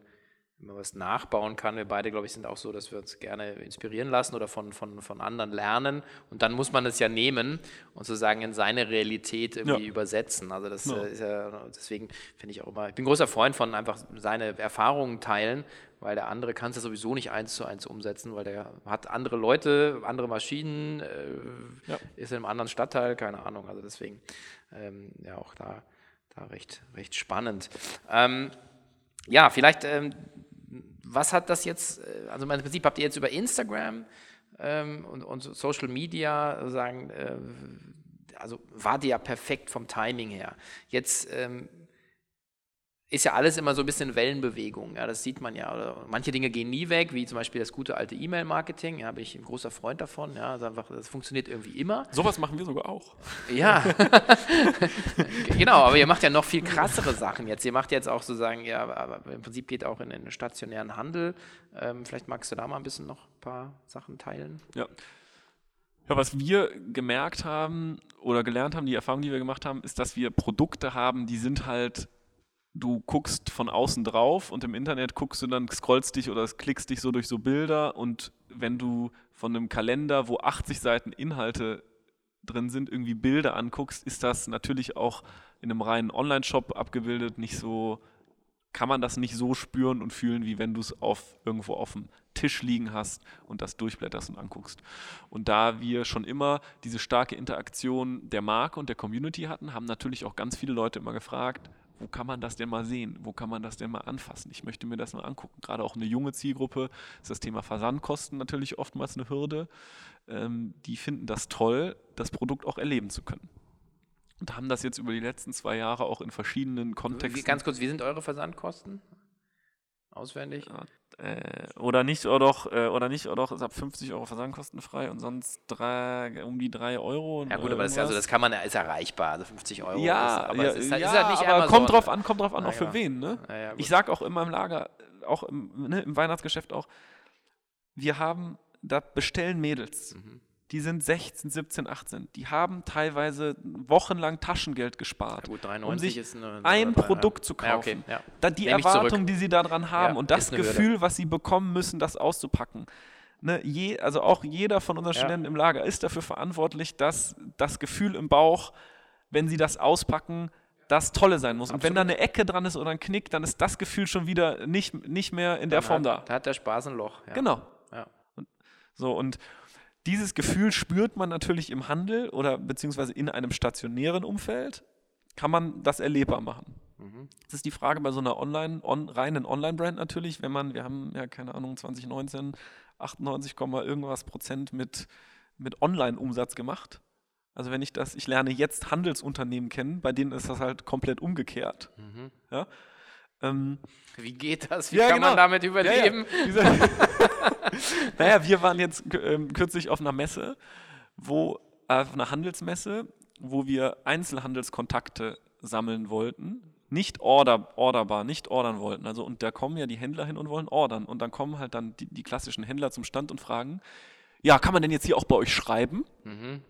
immer was nachbauen kann. Wir beide, glaube ich, sind auch so, dass wir uns gerne inspirieren lassen oder von, von, von anderen lernen. Und dann muss man es ja nehmen und sozusagen in seine Realität irgendwie ja. übersetzen. Also das ja. Äh, ist ja, deswegen finde ich auch immer, ich bin großer Freund von einfach seine Erfahrungen teilen, weil der andere kann es ja sowieso nicht eins zu eins umsetzen, weil der hat andere Leute, andere Maschinen, äh, ja. ist in einem anderen Stadtteil, keine Ahnung. Also deswegen ähm, ja auch da, da recht, recht spannend. Ähm, ja, vielleicht, ähm, was hat das jetzt, äh, also im Prinzip habt ihr jetzt über Instagram ähm, und, und, Social Media sagen, äh, also war die ja perfekt vom Timing her. Jetzt ähm, ist ja alles immer so ein bisschen Wellenbewegung. Ja, das sieht man ja. Oder manche Dinge gehen nie weg, wie zum Beispiel das gute alte E-Mail-Marketing. Ja, bin ich ein großer Freund davon. Ja, also einfach, das funktioniert irgendwie immer. Sowas machen wir sogar auch. Ja, genau. Aber ihr macht ja noch viel krassere Sachen jetzt. Ihr macht jetzt auch sozusagen, ja, aber im Prinzip geht auch in den stationären Handel. Ähm, vielleicht magst du da mal ein bisschen noch ein paar Sachen teilen. Ja. Ja, was wir gemerkt haben oder gelernt haben, die Erfahrung, die wir gemacht haben, ist, dass wir Produkte haben, die sind halt du guckst von außen drauf und im Internet guckst du dann, scrollst dich oder klickst dich so durch so Bilder und wenn du von einem Kalender, wo 80 Seiten Inhalte drin sind, irgendwie Bilder anguckst, ist das natürlich auch in einem reinen Online-Shop abgebildet, nicht so, kann man das nicht so spüren und fühlen, wie wenn du es auf irgendwo auf dem Tisch liegen hast und das durchblätterst und anguckst. Und da wir schon immer diese starke Interaktion der Marke und der Community hatten, haben natürlich auch ganz viele Leute immer gefragt, wo kann man das denn mal sehen? Wo kann man das denn mal anfassen? Ich möchte mir das mal angucken. Gerade auch eine junge Zielgruppe ist das Thema Versandkosten natürlich oftmals eine Hürde. Ähm, die finden das toll, das Produkt auch erleben zu können. Und haben das jetzt über die letzten zwei Jahre auch in verschiedenen Kontexten. Ganz kurz, wie sind eure Versandkosten? Auswendig? Äh, oder nicht, oder doch, äh, oder nicht, oder doch, ist ab 50 Euro versandkostenfrei und sonst drei, um die 3 Euro. Ja gut, aber das, also das kann man, ist erreichbar, also 50 Euro. Ja, ist, aber ja, es ist halt, ja, ist halt nicht aber Amazon. kommt drauf an, kommt drauf an, auch für wen, ne? Ich sag auch immer im Lager, auch im, ne, im Weihnachtsgeschäft auch, wir haben, da bestellen Mädels. Mhm. Die sind 16, 17, 18. Die haben teilweise wochenlang Taschengeld gespart. Ja, gut, 93 um sich ist eine, ein. Produkt zu Ja, okay, kaufen. ja. Da die Nehm Erwartung, die sie daran haben und das. Gefühl, was sie bekommen müssen, das auszupacken. Ne, je, also auch jeder von unseren. Studenten im Lager ist dafür verantwortlich, dass das Gefühl im Bauch, wenn sie das auspacken, das Tolle sein muss. Und wenn da eine Ecke dran ist oder ein Knick, dann ist das Gefühl schon wieder nicht, nicht mehr in der Dann Form da. hat, Da hat der Spaß ein Loch. Genau. So, und dieses Gefühl spürt man natürlich im Handel oder beziehungsweise in einem stationären Umfeld, kann man das erlebbar machen. Mhm. Das ist die Frage bei so einer Online, on, reinen Online-Brand natürlich, wenn man, wir haben ja keine Ahnung, 2019 98, Komma irgendwas Prozent mit, mit Online-Umsatz gemacht. Also wenn ich das, ich lerne jetzt Handelsunternehmen kennen, bei denen ist das halt komplett umgekehrt. Mhm. Ja? Ähm, Wie geht das? Wie Ja, kann genau. man damit ja, überleben? Ja. Dieser- naja, wir waren jetzt ähm, kürzlich auf einer Messe, wo, äh, auf einer Handelsmesse, wo wir Einzelhandelskontakte sammeln wollten. Nicht order, orderbar, nicht ordern wollten. Also, und da kommen ja die Händler hin und wollen ordern. Und dann kommen halt dann die, die klassischen Händler zum Stand und fragen, ja, kann man denn jetzt hier auch bei euch schreiben? Mhm.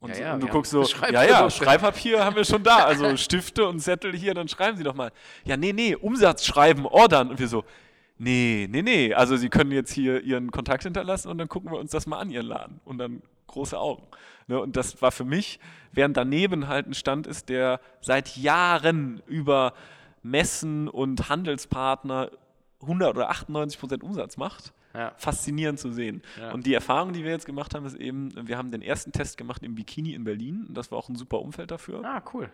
Und, Ja, ja, und du guckst so, ja, ja. Schreibpapier haben wir schon da, also Stifte und Zettel hier, dann schreiben Sie doch mal. Ja, nee, nee, Umsatz schreiben, ordern. Und wir so, nee, nee, nee, also Sie können jetzt hier Ihren Kontakt hinterlassen und dann gucken wir uns das mal an, Ihren Laden. Und dann große Augen. Ne, und das war für mich, während daneben halt ein Stand ist, der seit Jahren über Messen und Handelspartner 100 oder 98 Prozent Umsatz macht, Ja. faszinierend zu sehen. Ja. Und die Erfahrung, die wir jetzt gemacht haben, ist eben, wir haben den ersten Test gemacht im Bikini in Berlin. Das war auch ein super Umfeld dafür. Ah, cool.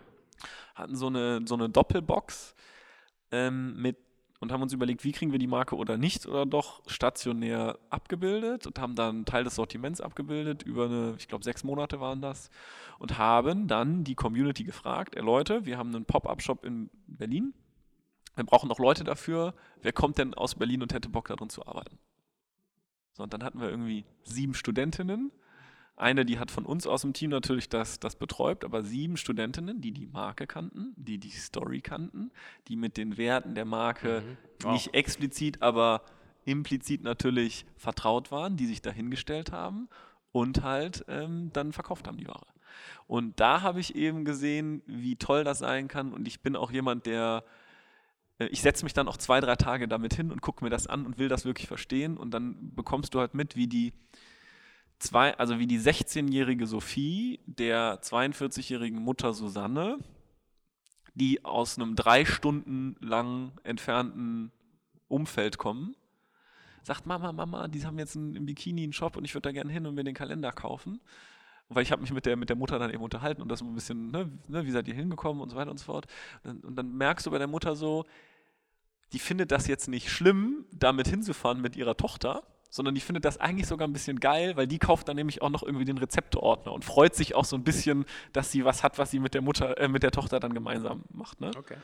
Hatten so eine, so eine Doppelbox ähm, mit und haben uns überlegt, wie kriegen wir die Marke oder nicht oder doch stationär abgebildet und haben dann einen Teil des Sortiments abgebildet über eine, ich glaube, sechs Monate waren das und haben dann die Community gefragt, ey Leute, wir haben einen Pop-Up-Shop in Berlin, wir brauchen noch Leute dafür, wer kommt denn aus Berlin und hätte Bock darin zu arbeiten? So, und dann hatten wir irgendwie sieben Studentinnen. Eine, die hat von uns aus dem Team natürlich das, das betreut, aber sieben Studentinnen, die die Marke kannten, die die Story kannten, die mit den Werten der Marke Mhm. Wow. nicht explizit, aber implizit natürlich vertraut waren, die sich dahingestellt haben und halt ähm, dann verkauft haben die Ware. Und da habe ich eben gesehen, wie toll das sein kann. Und ich bin auch jemand, der ich setze mich dann auch zwei, drei Tage damit hin und gucke mir das an und will das wirklich verstehen. Und dann bekommst du halt mit, wie die zwei, also wie die 16-jährige Sophie der 42-jährigen Mutter Susanne, die aus einem drei Stunden lang entfernten Umfeld kommen, sagt, Mama, Mama, die haben jetzt einen, im Bikini einen Shop und ich würde da gerne hin und mir den Kalender kaufen. Weil ich habe mich mit der, mit der Mutter dann eben unterhalten und das ein bisschen, ne, ne, wie seid ihr hingekommen und so weiter und so fort. Und, und dann merkst du bei der Mutter so, die findet das jetzt nicht schlimm, damit hinzufahren mit ihrer Tochter, sondern die findet das eigentlich sogar ein bisschen geil, weil die kauft dann nämlich auch noch irgendwie den Rezepteordner und freut sich auch so ein bisschen, dass sie was hat, was sie mit der Mutter, äh, mit der Tochter dann gemeinsam macht. Ne? Okay.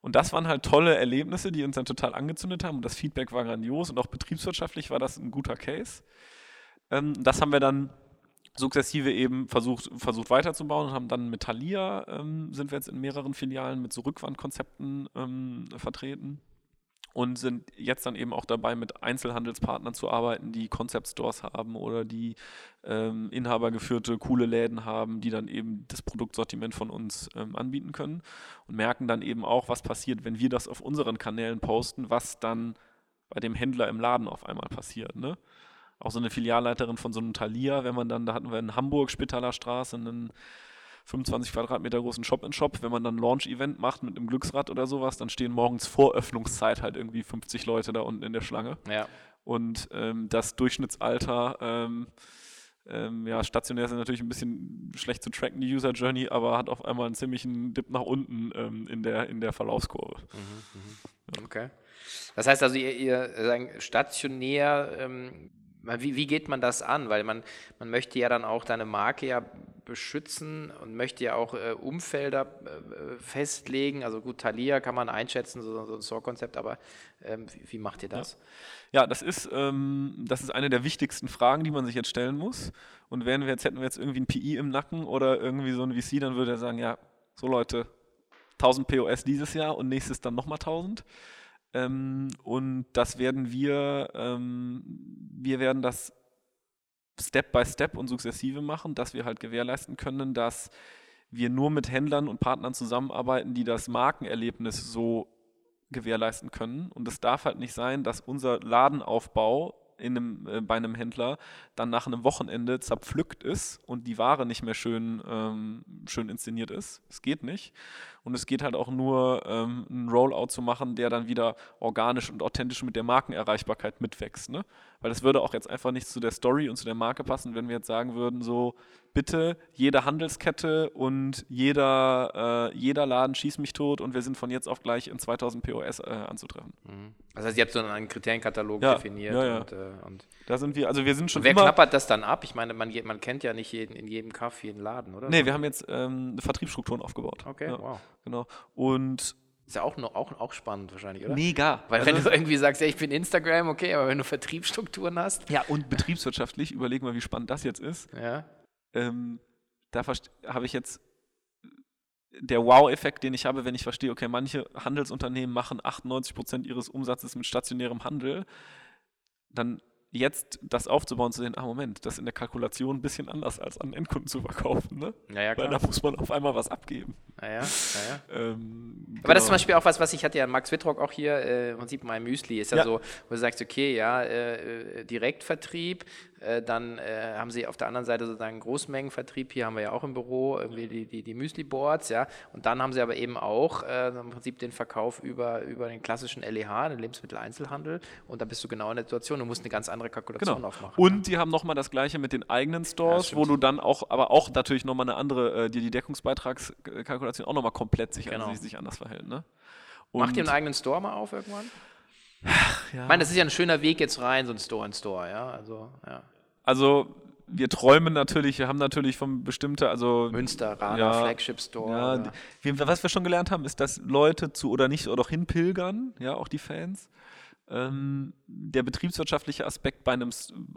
Und das waren halt tolle Erlebnisse, die uns dann total angezündet haben. Und das Feedback war grandios und auch betriebswirtschaftlich war das ein guter Case. Ähm, das haben wir dann sukzessive eben versucht, versucht weiterzubauen und haben dann mit Thalia, ähm, sind wir jetzt in mehreren Filialen mit so Rückwandkonzepten ähm, vertreten und sind jetzt dann eben auch dabei, mit Einzelhandelspartnern zu arbeiten, die Concept Stores haben oder die ähm, inhabergeführte coole Läden haben, die dann eben das Produktsortiment von uns ähm, anbieten können und merken dann eben auch, was passiert, wenn wir das auf unseren Kanälen posten, was dann bei dem Händler im Laden auf einmal passiert. Ne? Auch so eine Filialleiterin von so einem Thalia, wenn man dann, da hatten wir in Hamburg, Spitaler Straße, einen 25 Quadratmeter großen Shop-in-Shop. Wenn man dann ein Launch-Event macht mit einem Glücksrad oder sowas, dann stehen morgens vor Öffnungszeit halt irgendwie 50 Leute da unten in der Schlange. Ja. Und ähm, das Durchschnittsalter, ähm, ähm, ja, stationär ist natürlich ein bisschen schlecht zu tracken, die User Journey, aber hat auf einmal einen ziemlichen Dip nach unten ähm, in, der, in der Verlaufskurve. Mhm, mhm. Okay. Das heißt also, ihr, ihr sagen, stationär ähm, wie, wie geht man das an? Weil man, man möchte ja dann auch deine Marke ja beschützen und möchte ja auch äh, Umfelder äh, festlegen. Also gut, Thalia kann man einschätzen, so, so ein Store-Konzept, aber ähm, wie, wie, macht ihr das? Ja, ja das, ist, ähm, das ist eine der wichtigsten Fragen, die man sich jetzt stellen muss. Und wären wir jetzt, hätten wir jetzt irgendwie ein PI im Nacken oder irgendwie so ein VC, dann würde er sagen, ja, so Leute, 1000 POS dieses Jahr und nächstes dann nochmal 1000. Ähm, und das werden wir, ähm, wir werden das Step by Step und sukzessive machen, dass wir halt gewährleisten können, dass wir nur mit Händlern und Partnern zusammenarbeiten, die das Markenerlebnis so gewährleisten können. Und es darf halt nicht sein, dass unser Ladenaufbau in einem, äh, bei einem Händler dann nach einem Wochenende zerpflückt ist und die Ware nicht mehr schön, ähm, schön inszeniert ist. Es geht nicht. Und es geht halt auch nur, ähm, einen Rollout zu machen, der dann wieder organisch und authentisch mit der Markenerreichbarkeit mitwächst. Ne? Weil das würde auch jetzt einfach nicht zu der Story und zu der Marke passen, wenn wir jetzt sagen würden, so bitte jede Handelskette und jeder, äh, jeder Laden schießt mich tot und wir sind von jetzt auf gleich in 2000 POS äh, anzutreffen. Mhm. Das heißt, ihr habt so einen Kriterienkatalog ja, definiert. Ja, ja. Und, äh, und da sind wir, also wir sind schon und wer immer, knappert das dann ab? Ich meine, man, man kennt ja nicht jeden, in jedem Kaff jeden Laden, oder? Nee, wir haben jetzt ähm, Vertriebsstrukturen aufgebaut. Okay, ja, wow. Genau. Und ist ja auch, noch, auch, auch spannend wahrscheinlich, oder? Mega. Weil wenn du irgendwie sagst, ja, ich bin Instagram, okay, aber wenn du Vertriebsstrukturen hast. Ja, und betriebswirtschaftlich, überleg mal, wie spannend das jetzt ist. Ja. Ähm, da habe ich jetzt der Wow-Effekt, den ich habe, wenn ich verstehe, okay, manche Handelsunternehmen machen 98 Prozent ihres Umsatzes mit stationärem Handel, dann jetzt das aufzubauen, zu sehen, ah Moment, das ist in der Kalkulation ein bisschen anders als an Endkunden zu verkaufen, ne? Ja, ja, Weil da muss man auf einmal was abgeben. Naja, naja. Ähm, Aber genau. das ist zum Beispiel auch was, was ich hatte ja Max Wittrock auch hier, äh, im Prinzip mein Müsli, ist ja, Ja. so, wo du sagst, okay, ja, äh, äh, Direktvertrieb, dann äh, haben sie auf der anderen Seite sozusagen Großmengenvertrieb, hier haben wir ja auch im Büro irgendwie die, die, die Müsli-Boards, ja, und dann haben sie aber eben auch äh, im Prinzip den Verkauf über, über den klassischen LEH, den Lebensmitteleinzelhandel, und da bist du genau in der Situation, du musst eine ganz andere Kalkulation Genau. aufmachen. Und die haben nochmal das gleiche mit den eigenen Ja, Stores, stimmt. wo du dann auch, aber auch natürlich nochmal eine andere, äh, die die Deckungsbeitragskalkulation auch nochmal komplett sich, Genau. sich, sich anders verhält. Ne? Macht ihr Und- einen eigenen Store mal auf irgendwann? Ja. Ich meine, das ist ja ein schöner Weg jetzt rein, so ein Store-in-Store, ja, also, ja. Also wir träumen natürlich, wir haben natürlich von bestimmte, also Münster, Rana, Ja, Flagship Store. Ja, wir, was wir schon gelernt haben, ist, dass Leute zu oder nicht oder auch hinpilgern, ja, auch die Fans. Ähm, der betriebswirtschaftliche Aspekt bei, einem,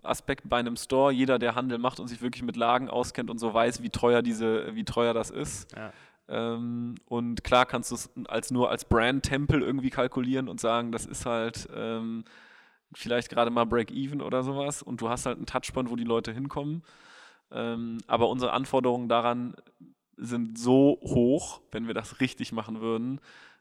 Aspekt bei einem Store, jeder, der Handel macht und sich wirklich mit Lagen auskennt und so weiß, wie teuer diese, wie teuer das ist. Ja. Ähm, und klar kannst du es als nur als Brand-Tempel irgendwie kalkulieren und sagen, das ist halt ähm, vielleicht gerade mal Break-Even oder sowas und du hast halt einen Touchpoint, wo die Leute hinkommen. Ähm, aber unsere Anforderungen daran sind so hoch, wenn wir das richtig machen würden,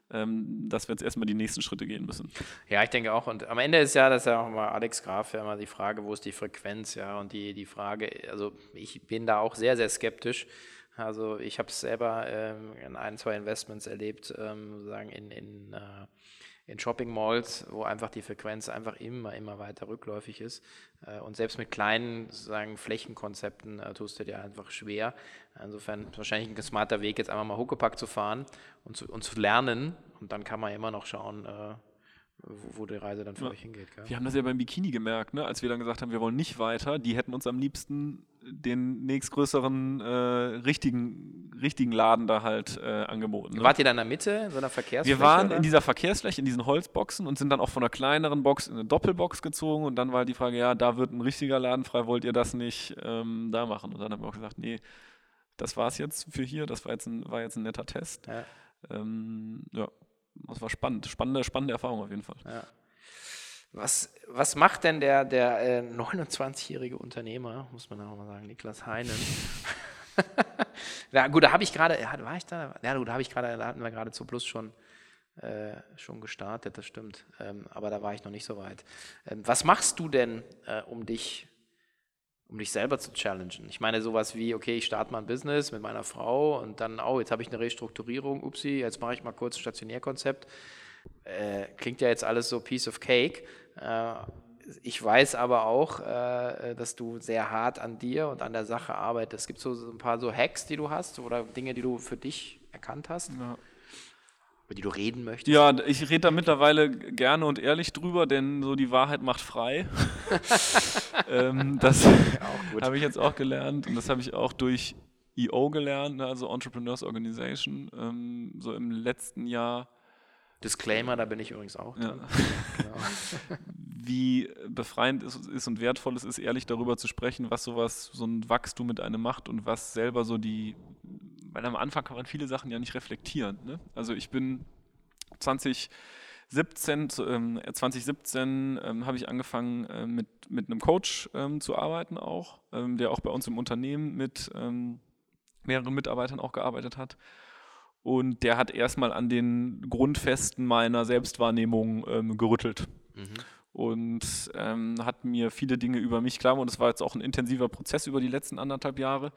ähm, dass wir jetzt erstmal die nächsten Schritte gehen müssen. Ja, ich denke auch. Und am Ende ist ja, das ist ja auch mal Alex Graf, ja immer die Frage, wo ist die Frequenz, ja, und die, die Frage, also ich bin da auch sehr, sehr skeptisch. Also ich habe es selber ähm, in ein, zwei Investments erlebt, ähm, sozusagen in, in, äh, in Shopping Malls, wo einfach die Frequenz einfach immer, immer weiter rückläufig ist. Äh, und selbst mit kleinen sozusagen Flächenkonzepten äh, tust du dir einfach schwer. Insofern ist wahrscheinlich ein smarter Weg, jetzt einfach mal Huckepack zu fahren und zu, und zu lernen. Und dann kann man immer noch schauen, äh, wo, wo die Reise dann für Ja. euch hingeht. Gell? Wir haben das ja beim Bikini gemerkt, ne? als wir dann gesagt haben, wir wollen nicht weiter. Die hätten uns am liebsten den nächstgrößeren äh, richtigen, richtigen Laden da halt äh, angeboten. Ne? Wart ihr da in der Mitte, in so einer Verkehrsfläche? Wir waren oder? in dieser Verkehrsfläche, in diesen Holzboxen und sind dann auch von einer kleineren Box in eine Doppelbox gezogen und dann war die Frage, ja, da wird ein richtiger Laden frei, wollt ihr das nicht ähm, da machen? Und dann haben wir auch gesagt, nee, das war's jetzt für hier, das war jetzt ein, war jetzt ein netter Test. Ja. Ähm, ja, das war spannend, spannende, spannende Erfahrung auf jeden Fall. Ja. Was, was macht denn der, der äh, 29-jährige Unternehmer, muss man auch mal sagen, Niklas Heinen? ja, gut, da habe ich gerade, ja, war ich da? Ja, gut, da habe ich gerade, da hatten wir gerade zu Plus schon, äh, schon gestartet, das stimmt. Ähm, aber da war ich noch nicht so weit. Ähm, was machst du denn, äh, um dich, um dich selber zu challengen? Ich meine, sowas wie, okay, ich starte mal ein Business mit meiner Frau und dann, oh, jetzt habe ich eine Restrukturierung, upsi, jetzt mache ich mal kurz ein Stationärkonzept äh, klingt ja jetzt alles so Piece of Cake. Äh, ich weiß aber auch, äh, dass du sehr hart an dir und an der Sache arbeitest. Gibt es so, so ein paar so Hacks, die du hast oder Dinge, die du für dich erkannt hast, Ja. Über die du reden möchtest? Ja, ich rede da mittlerweile gerne und ehrlich drüber, denn so die Wahrheit macht frei. ähm, das gut. habe ich jetzt auch gelernt und das habe ich auch durch EO gelernt, ne, also Entrepreneurs Organization, ähm, so im letzten Jahr, Disclaimer, da bin ich übrigens auch Ja. Genau. wie befreiend es ist und wertvoll es ist, ehrlich darüber zu sprechen, was sowas, so ein Wachstum mit einem macht und was selber so die, weil am Anfang kann man viele Sachen ja nicht reflektieren. Ne? Also ich bin 2017, zu- ähm, 2017 ähm, habe ich angefangen äh, mit, mit einem Coach ähm, zu arbeiten auch, ähm, der auch bei uns im Unternehmen mit ähm, mehreren Mitarbeitern auch gearbeitet hat. Und der hat erstmal an den Grundfesten meiner Selbstwahrnehmung ähm, gerüttelt Mhm. und ähm, hat mir viele Dinge über mich klar gemacht. Und es war jetzt auch ein intensiver Prozess über die letzten anderthalb Jahre.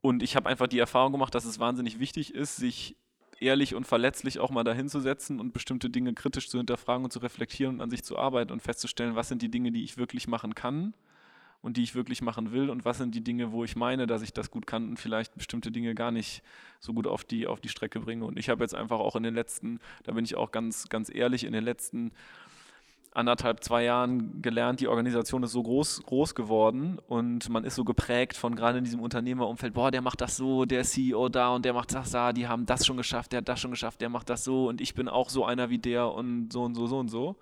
Und ich habe einfach die Erfahrung gemacht, dass es wahnsinnig wichtig ist, sich ehrlich und verletzlich auch mal dahinzusetzen und bestimmte Dinge kritisch zu hinterfragen und zu reflektieren und an sich zu arbeiten und festzustellen, was sind die Dinge, die ich wirklich machen kann und die ich wirklich machen will und was sind die Dinge, wo ich meine, dass ich das gut kann und vielleicht bestimmte Dinge gar nicht so gut auf die, auf die Strecke bringe. Und ich habe jetzt einfach auch in den letzten, da bin ich auch ganz, ganz ehrlich, in den letzten anderthalb, zwei Jahren gelernt, die Organisation ist so groß, groß geworden und man ist so geprägt von gerade in diesem Unternehmerumfeld, boah, der macht das so, der CEO da und der macht das da, die haben das schon geschafft, der hat das schon geschafft, der macht das so und ich bin auch so einer wie der und so und so, so und so.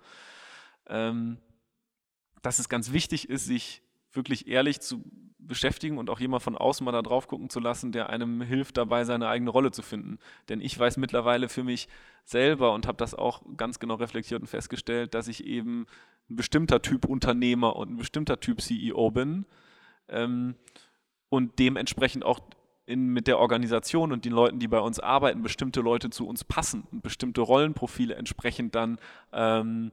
Ähm, dass es ganz wichtig ist, sich wirklich ehrlich zu beschäftigen und auch jemand von außen mal da drauf gucken zu lassen, der einem hilft dabei, seine eigene Rolle zu finden. Denn ich weiß mittlerweile für mich selber und habe das auch ganz genau reflektiert und festgestellt, dass ich eben ein bestimmter Typ Unternehmer und ein bestimmter Typ CEO bin ähm, und dementsprechend auch in, mit der Organisation und den Leuten, die bei uns arbeiten, bestimmte Leute zu uns passen und bestimmte Rollenprofile entsprechend dann ähm,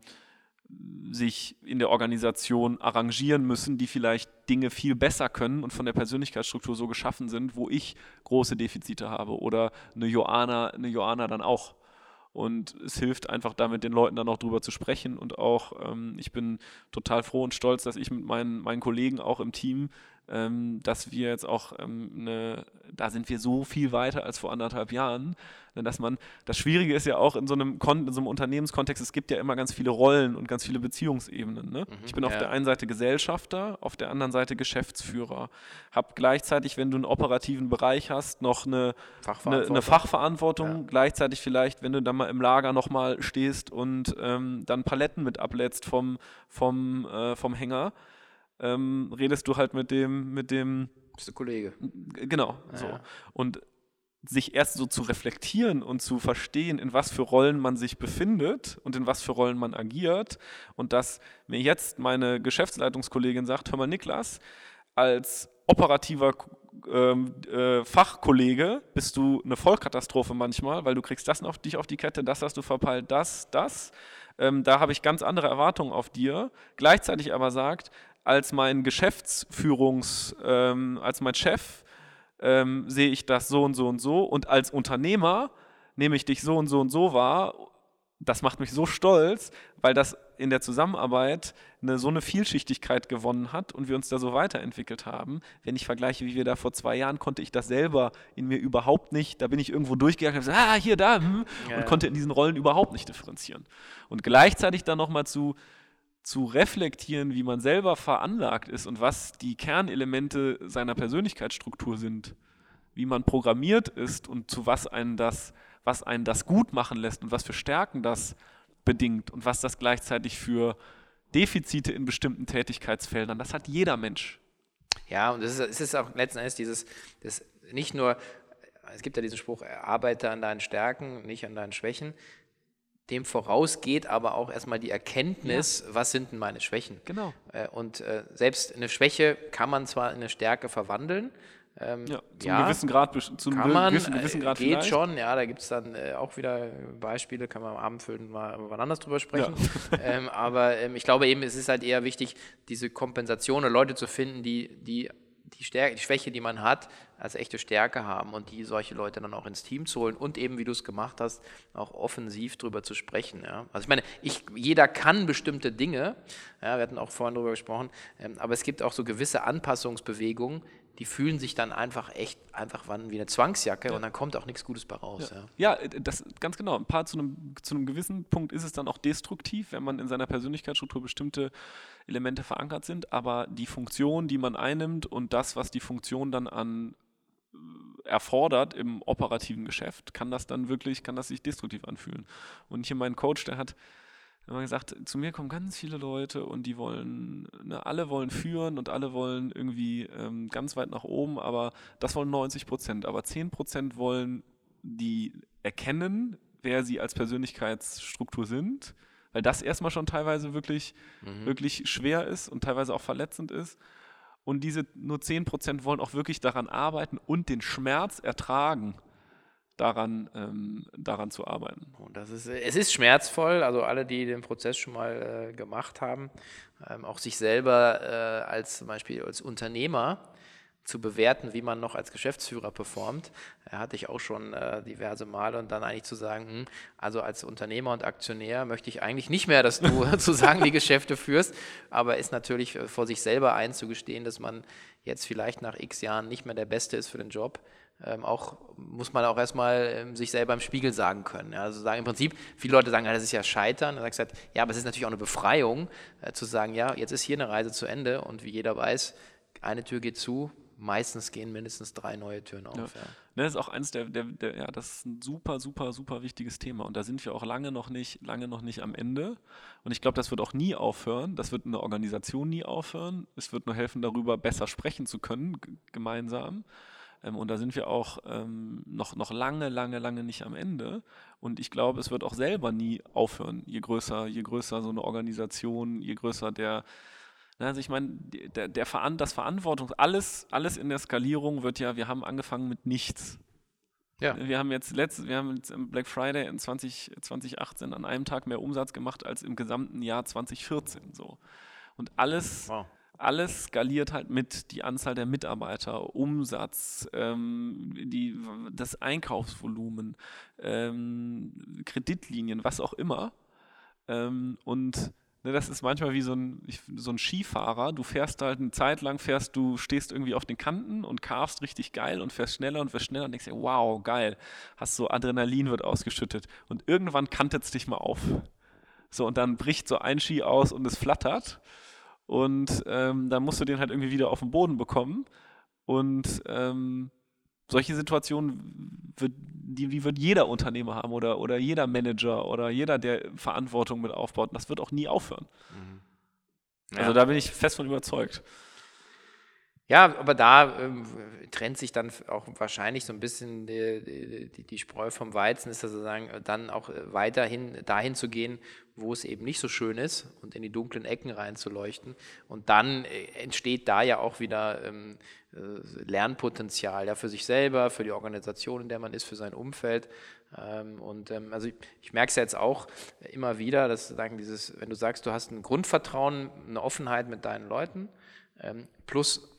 sich in der Organisation arrangieren müssen, die vielleicht Dinge viel besser können und von der Persönlichkeitsstruktur so geschaffen sind, wo ich große Defizite habe oder eine Joana, eine Joana dann auch. Und es hilft einfach da mit den Leuten dann auch drüber zu sprechen. Und auch, ähm, ich bin total froh und stolz, dass ich mit meinen, meinen Kollegen auch im Team, ähm, dass wir jetzt auch ähm, eine, da sind wir so viel weiter als vor anderthalb Jahren, dass man, das Schwierige ist ja auch in so einem, Kon in so einem Unternehmenskontext, es gibt ja immer ganz viele Rollen und ganz viele Beziehungsebenen. Ne? ich bin auf ja. der einen Seite Gesellschafter, auf der anderen Seite Geschäftsführer. Hab gleichzeitig, wenn du einen operativen Bereich hast, noch eine, eine, Fachverantwortung. eine Fachverantwortung, Ja. gleichzeitig vielleicht, wenn du dann mal im Lager nochmal stehst und ähm, dann Paletten mit ablädst vom, vom, äh, vom Hänger, ähm, redest du halt mit dem, mit dem, Bist du Kollege? genau, so. Ja. Und sich erst so zu reflektieren und zu verstehen, in was für Rollen man sich befindet und in was für Rollen man agiert. Und dass mir jetzt meine Geschäftsleitungskollegin sagt, hör mal Niklas, als operativer ähm, äh, Fachkollege bist du eine Vollkatastrophe manchmal, weil du kriegst das auf dich auf die Kette, das hast du verpeilt, das, das. Ähm, da habe ich ganz andere Erwartungen auf dir. Gleichzeitig aber sagt, als mein Geschäftsführungs, ähm, als mein Chef ähm, sehe ich das so und so und so und als Unternehmer nehme ich dich so und so und so wahr. das macht mich so stolz, weil das in der Zusammenarbeit eine, so eine Vielschichtigkeit gewonnen hat und wir uns da so weiterentwickelt haben. Wenn ich vergleiche, wie wir da vor zwei Jahren, konnte ich das selber in mir überhaupt nicht. Da bin ich irgendwo durchgegangen und habe gesagt, ah, hier, da, hm, ja, und ja. konnte in diesen Rollen überhaupt nicht differenzieren. Und gleichzeitig dann nochmal zu, zu reflektieren, wie man selber veranlagt ist und was die Kernelemente seiner Persönlichkeitsstruktur sind, wie man programmiert ist und zu was einen das was einen das gut machen lässt und was für Stärken das bedingt und was das gleichzeitig für Defizite in bestimmten Tätigkeitsfeldern, das hat jeder Mensch. Ja, und es ist, ist, auch letzten Endes dieses, das nicht nur, es gibt ja diesen Spruch, arbeite an deinen Stärken, nicht an deinen Schwächen. Dem vorausgeht aber auch erstmal die Erkenntnis, ja. was sind denn meine Schwächen. Genau. Äh, und äh, selbst eine Schwäche kann man zwar in eine Stärke verwandeln, ähm, ja, zum ja, gewissen Grad, zum kann man, gewissen, gewissen Grad geht vielleicht. schon, ja, da gibt es dann äh, auch wieder Beispiele, kann man am Abend füllen, mal wann anders drüber sprechen. Ja. ähm, aber ähm, ich glaube eben, es ist halt eher wichtig, diese Kompensation oder Leute zu finden, die, die die, Stärke, die Schwäche, die man hat, als echte Stärke haben und die solche Leute dann auch ins Team zu holen und eben, wie du es gemacht hast, auch offensiv drüber zu sprechen. Ja. Also ich meine, ich, jeder kann bestimmte Dinge, ja, wir hatten auch vorhin darüber gesprochen, ähm, aber es gibt auch so gewisse Anpassungsbewegungen, die fühlen sich dann einfach echt einfach wann wie eine Zwangsjacke ja. und dann kommt auch nichts Gutes bei raus. Ja, ja. ja das ganz genau. Ein paar zu einem, zu einem gewissen Punkt ist es dann auch destruktiv, wenn man in seiner Persönlichkeitsstruktur bestimmte Elemente verankert sind, aber die Funktion, die man einnimmt und das, was die Funktion dann an äh, erfordert im operativen Geschäft, kann das dann wirklich, kann das sich destruktiv anfühlen. Und hier mein Coach, der hat man gesagt, zu mir kommen ganz viele Leute und die wollen, ne, alle wollen führen und alle wollen irgendwie ähm, ganz weit nach oben, aber das wollen 90 Prozent. Aber 10 Prozent wollen die erkennen, wer sie als Persönlichkeitsstruktur sind, weil das erstmal schon teilweise wirklich, mhm. wirklich schwer ist und teilweise auch verletzend ist. Und diese nur 10 Prozent wollen auch wirklich daran arbeiten und den Schmerz ertragen daran, ähm, daran zu arbeiten. Und das ist, es ist schmerzvoll, also alle, die den Prozess schon mal äh, gemacht haben, ähm, auch sich selber äh, als zum Beispiel als Unternehmer zu bewerten, wie man noch als Geschäftsführer performt, hatte ich auch schon äh, diverse Male und dann eigentlich zu sagen, hm, also als Unternehmer und Aktionär möchte ich eigentlich nicht mehr, dass du sozusagen die Geschäfte führst, aber ist natürlich äh, vor sich selber einzugestehen, dass man jetzt vielleicht nach x Jahren nicht mehr der Beste ist für den Job ähm, auch muss man auch erstmal ähm, sich selber im Spiegel sagen können. Ja, also sagen im Prinzip, viele Leute sagen, ja, das ist ja Scheitern. Dann sagst du, ja, aber es ist natürlich auch eine Befreiung, äh, zu sagen, ja, jetzt ist hier eine Reise zu Ende und wie jeder weiß, eine Tür geht zu, meistens gehen mindestens drei neue Türen auf. Ja. Ja. Das ist auch eins der, der, der, ja, das ist ein super, super, super wichtiges Thema. Und da sind wir auch lange noch nicht, lange noch nicht am Ende. Und ich glaube, das wird auch nie aufhören. Das wird eine Organisation nie aufhören. Es wird nur helfen, darüber besser sprechen zu können, gemeinsam. Ähm, und da sind wir auch ähm, noch, noch lange, lange, lange nicht am Ende. Und ich glaube, es wird auch selber nie aufhören, je größer, je größer so eine Organisation, je größer der, also ich meine, der, der Veran das Verantwortung, alles, alles in der Skalierung wird ja, wir haben angefangen mit nichts. Ja. Wir haben jetzt letzt, wir haben jetzt im Black Friday in 20, 2018 an einem Tag mehr Umsatz gemacht als im gesamten Jahr 2014. So. Und alles, wow alles skaliert halt mit, die Anzahl der Mitarbeiter, Umsatz, ähm, die, das Einkaufsvolumen, ähm, Kreditlinien, was auch immer. Ähm, und ne, das ist manchmal wie so ein, so ein Skifahrer. Du fährst halt eine Zeit lang, fährst du, stehst irgendwie auf den Kanten und carvst richtig geil und fährst schneller und fährst schneller und denkst dir, wow, geil. Hast so Adrenalin wird ausgeschüttet. Und irgendwann kantet es dich mal auf. So, und dann bricht so ein Ski aus und es flattert. Und ähm, dann musst du den halt irgendwie wieder auf den Boden bekommen. Und ähm, solche Situationen wird, die, die, wird jeder Unternehmer haben oder, oder jeder Manager oder jeder, der Verantwortung mit aufbaut. Und das wird auch nie aufhören. Mhm. Also ja. Also da bin ich fest von überzeugt. Ja, aber da ähm, trennt sich dann auch wahrscheinlich so ein bisschen die, die, die Spreu vom Weizen, ist also sagen, dann auch weiterhin dahin zu gehen, wo es eben nicht so schön ist und in die dunklen Ecken reinzuleuchten. Und dann äh, entsteht da ja auch wieder ähm, äh, Lernpotenzial, ja, für sich selber, für die Organisation, in der man ist, für sein Umfeld. Ähm, und ähm, also ich, ich merke es ja jetzt auch immer wieder, dass sagen dieses, wenn du sagst, du hast ein Grundvertrauen, eine Offenheit mit deinen Leuten, ähm, plus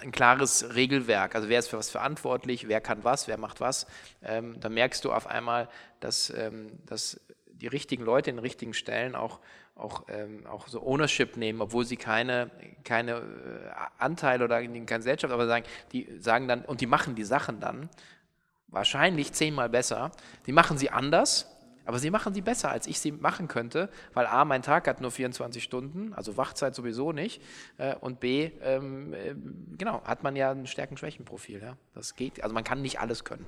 ein klares Regelwerk. Also wer ist für was verantwortlich, wer kann was, wer macht was. Ähm, dann merkst du auf einmal, dass, ähm, dass die richtigen Leute in den richtigen Stellen auch, auch, ähm, auch so Ownership nehmen, obwohl sie keine, keine äh, Anteile oder keine Gesellschaft, aber sagen, die sagen dann, und die machen die Sachen dann wahrscheinlich zehnmal besser. Die machen sie anders, aber sie machen sie besser, als ich sie machen könnte, weil A, mein Tag hat nur 24 Stunden, also Wachzeit sowieso nicht, äh, und B, ähm, äh, genau, hat man ja ein Stärken-Schwächen-Profil. Ja? Das geht, also man kann nicht alles können.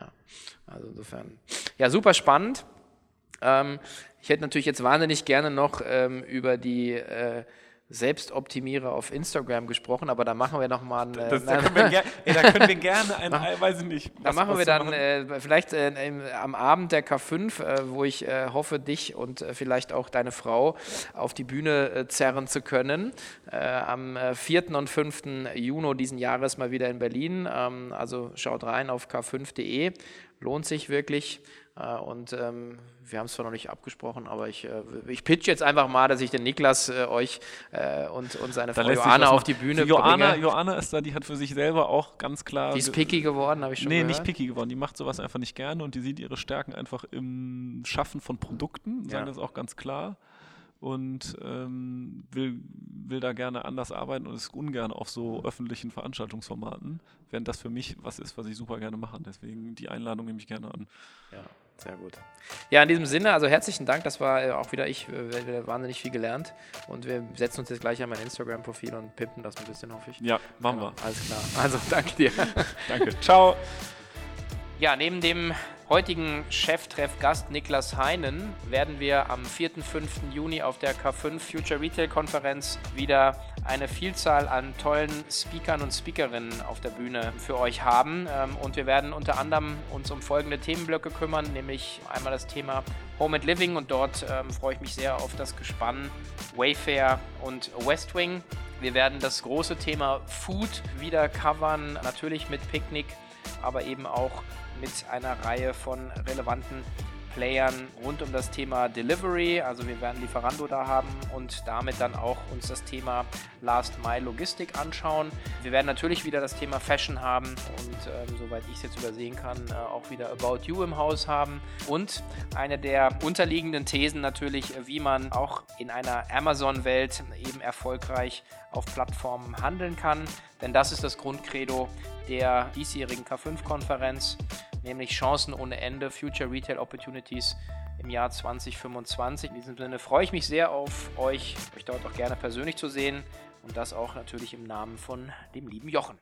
Ja. Also insofern, ja, super spannend. Ähm, ich hätte natürlich jetzt wahnsinnig gerne noch ähm, über die äh, Selbstoptimierer auf Instagram gesprochen, aber da machen wir nochmal einen. Das, da, können wir, ey, da können wir gerne einen, weiß ich nicht. Da machen wir dann äh, vielleicht äh, im, am Abend der K5, äh, wo ich äh, hoffe, dich und äh, vielleicht auch deine Frau auf die Bühne äh, zerren zu können. am 4. und 5. Juni diesen Jahres mal wieder in Berlin. Ähm, also schaut rein auf k5.de. Lohnt sich wirklich. Äh, und ähm, wir haben es zwar noch nicht abgesprochen, aber ich, äh, ich pitch jetzt einfach mal, dass ich den Niklas äh, euch äh, und, und seine Frau Joanna auf die Bühne die Joanna, bringe. Joanna ist da, die hat für sich selber auch ganz klar. Die ist picky geworden, habe ich schon nee, gehört. Nee, nicht picky geworden. Die macht sowas einfach nicht gerne und die sieht ihre Stärken einfach im Schaffen von Produkten, sagen ja. das auch ganz klar und ähm, will, will da gerne anders arbeiten und ist ungern auf so öffentlichen Veranstaltungsformaten, während das für mich was ist, was ich super gerne mache. Deswegen die Einladung nehme ich gerne an. Ja, sehr gut. Ja, in diesem Sinne, also herzlichen Dank, das war äh, auch wieder ich, äh, wieder wahnsinnig viel gelernt und wir setzen uns jetzt gleich an mein Instagram-Profil und pimpen das ein bisschen, hoffe ich. Ja, machen wir. Alles klar. Also danke dir. danke. Ciao. Ja, neben dem heutigen Cheftreff-Gast Niklas Heinen werden wir am 4. 5. Juni auf der K5 Future Retail Konferenz wieder eine Vielzahl an tollen Speakern und Speakerinnen auf der Bühne für euch haben. Ähm, und wir werden unter anderem uns um folgende Themenblöcke kümmern, nämlich einmal das Thema Home and Living und dort ähm, freue ich mich sehr auf das Gespann Wayfair und Westwing. Wir werden das große Thema Food wieder covern, natürlich mit Picknick, aber eben auch mit einer Reihe von relevanten Playern rund um das Thema Delivery. Also wir werden Lieferando da haben und damit dann auch uns das Thema Last Mile Logistik anschauen. Wir werden natürlich wieder das Thema Fashion haben und ähm, soweit ich es jetzt übersehen kann, äh, auch wieder About You im Haus haben. Und eine der unterliegenden Thesen natürlich, wie man auch in einer Amazon-Welt eben erfolgreich auf Plattformen handeln kann. Denn das ist das Grundcredo der diesjährigen K5-Konferenz nämlich Chancen ohne Ende, Future Retail Opportunities im Jahr 2025. In diesem Sinne freue ich mich sehr auf euch, euch dort auch gerne persönlich zu sehen und das auch natürlich im Namen von dem lieben Jochen.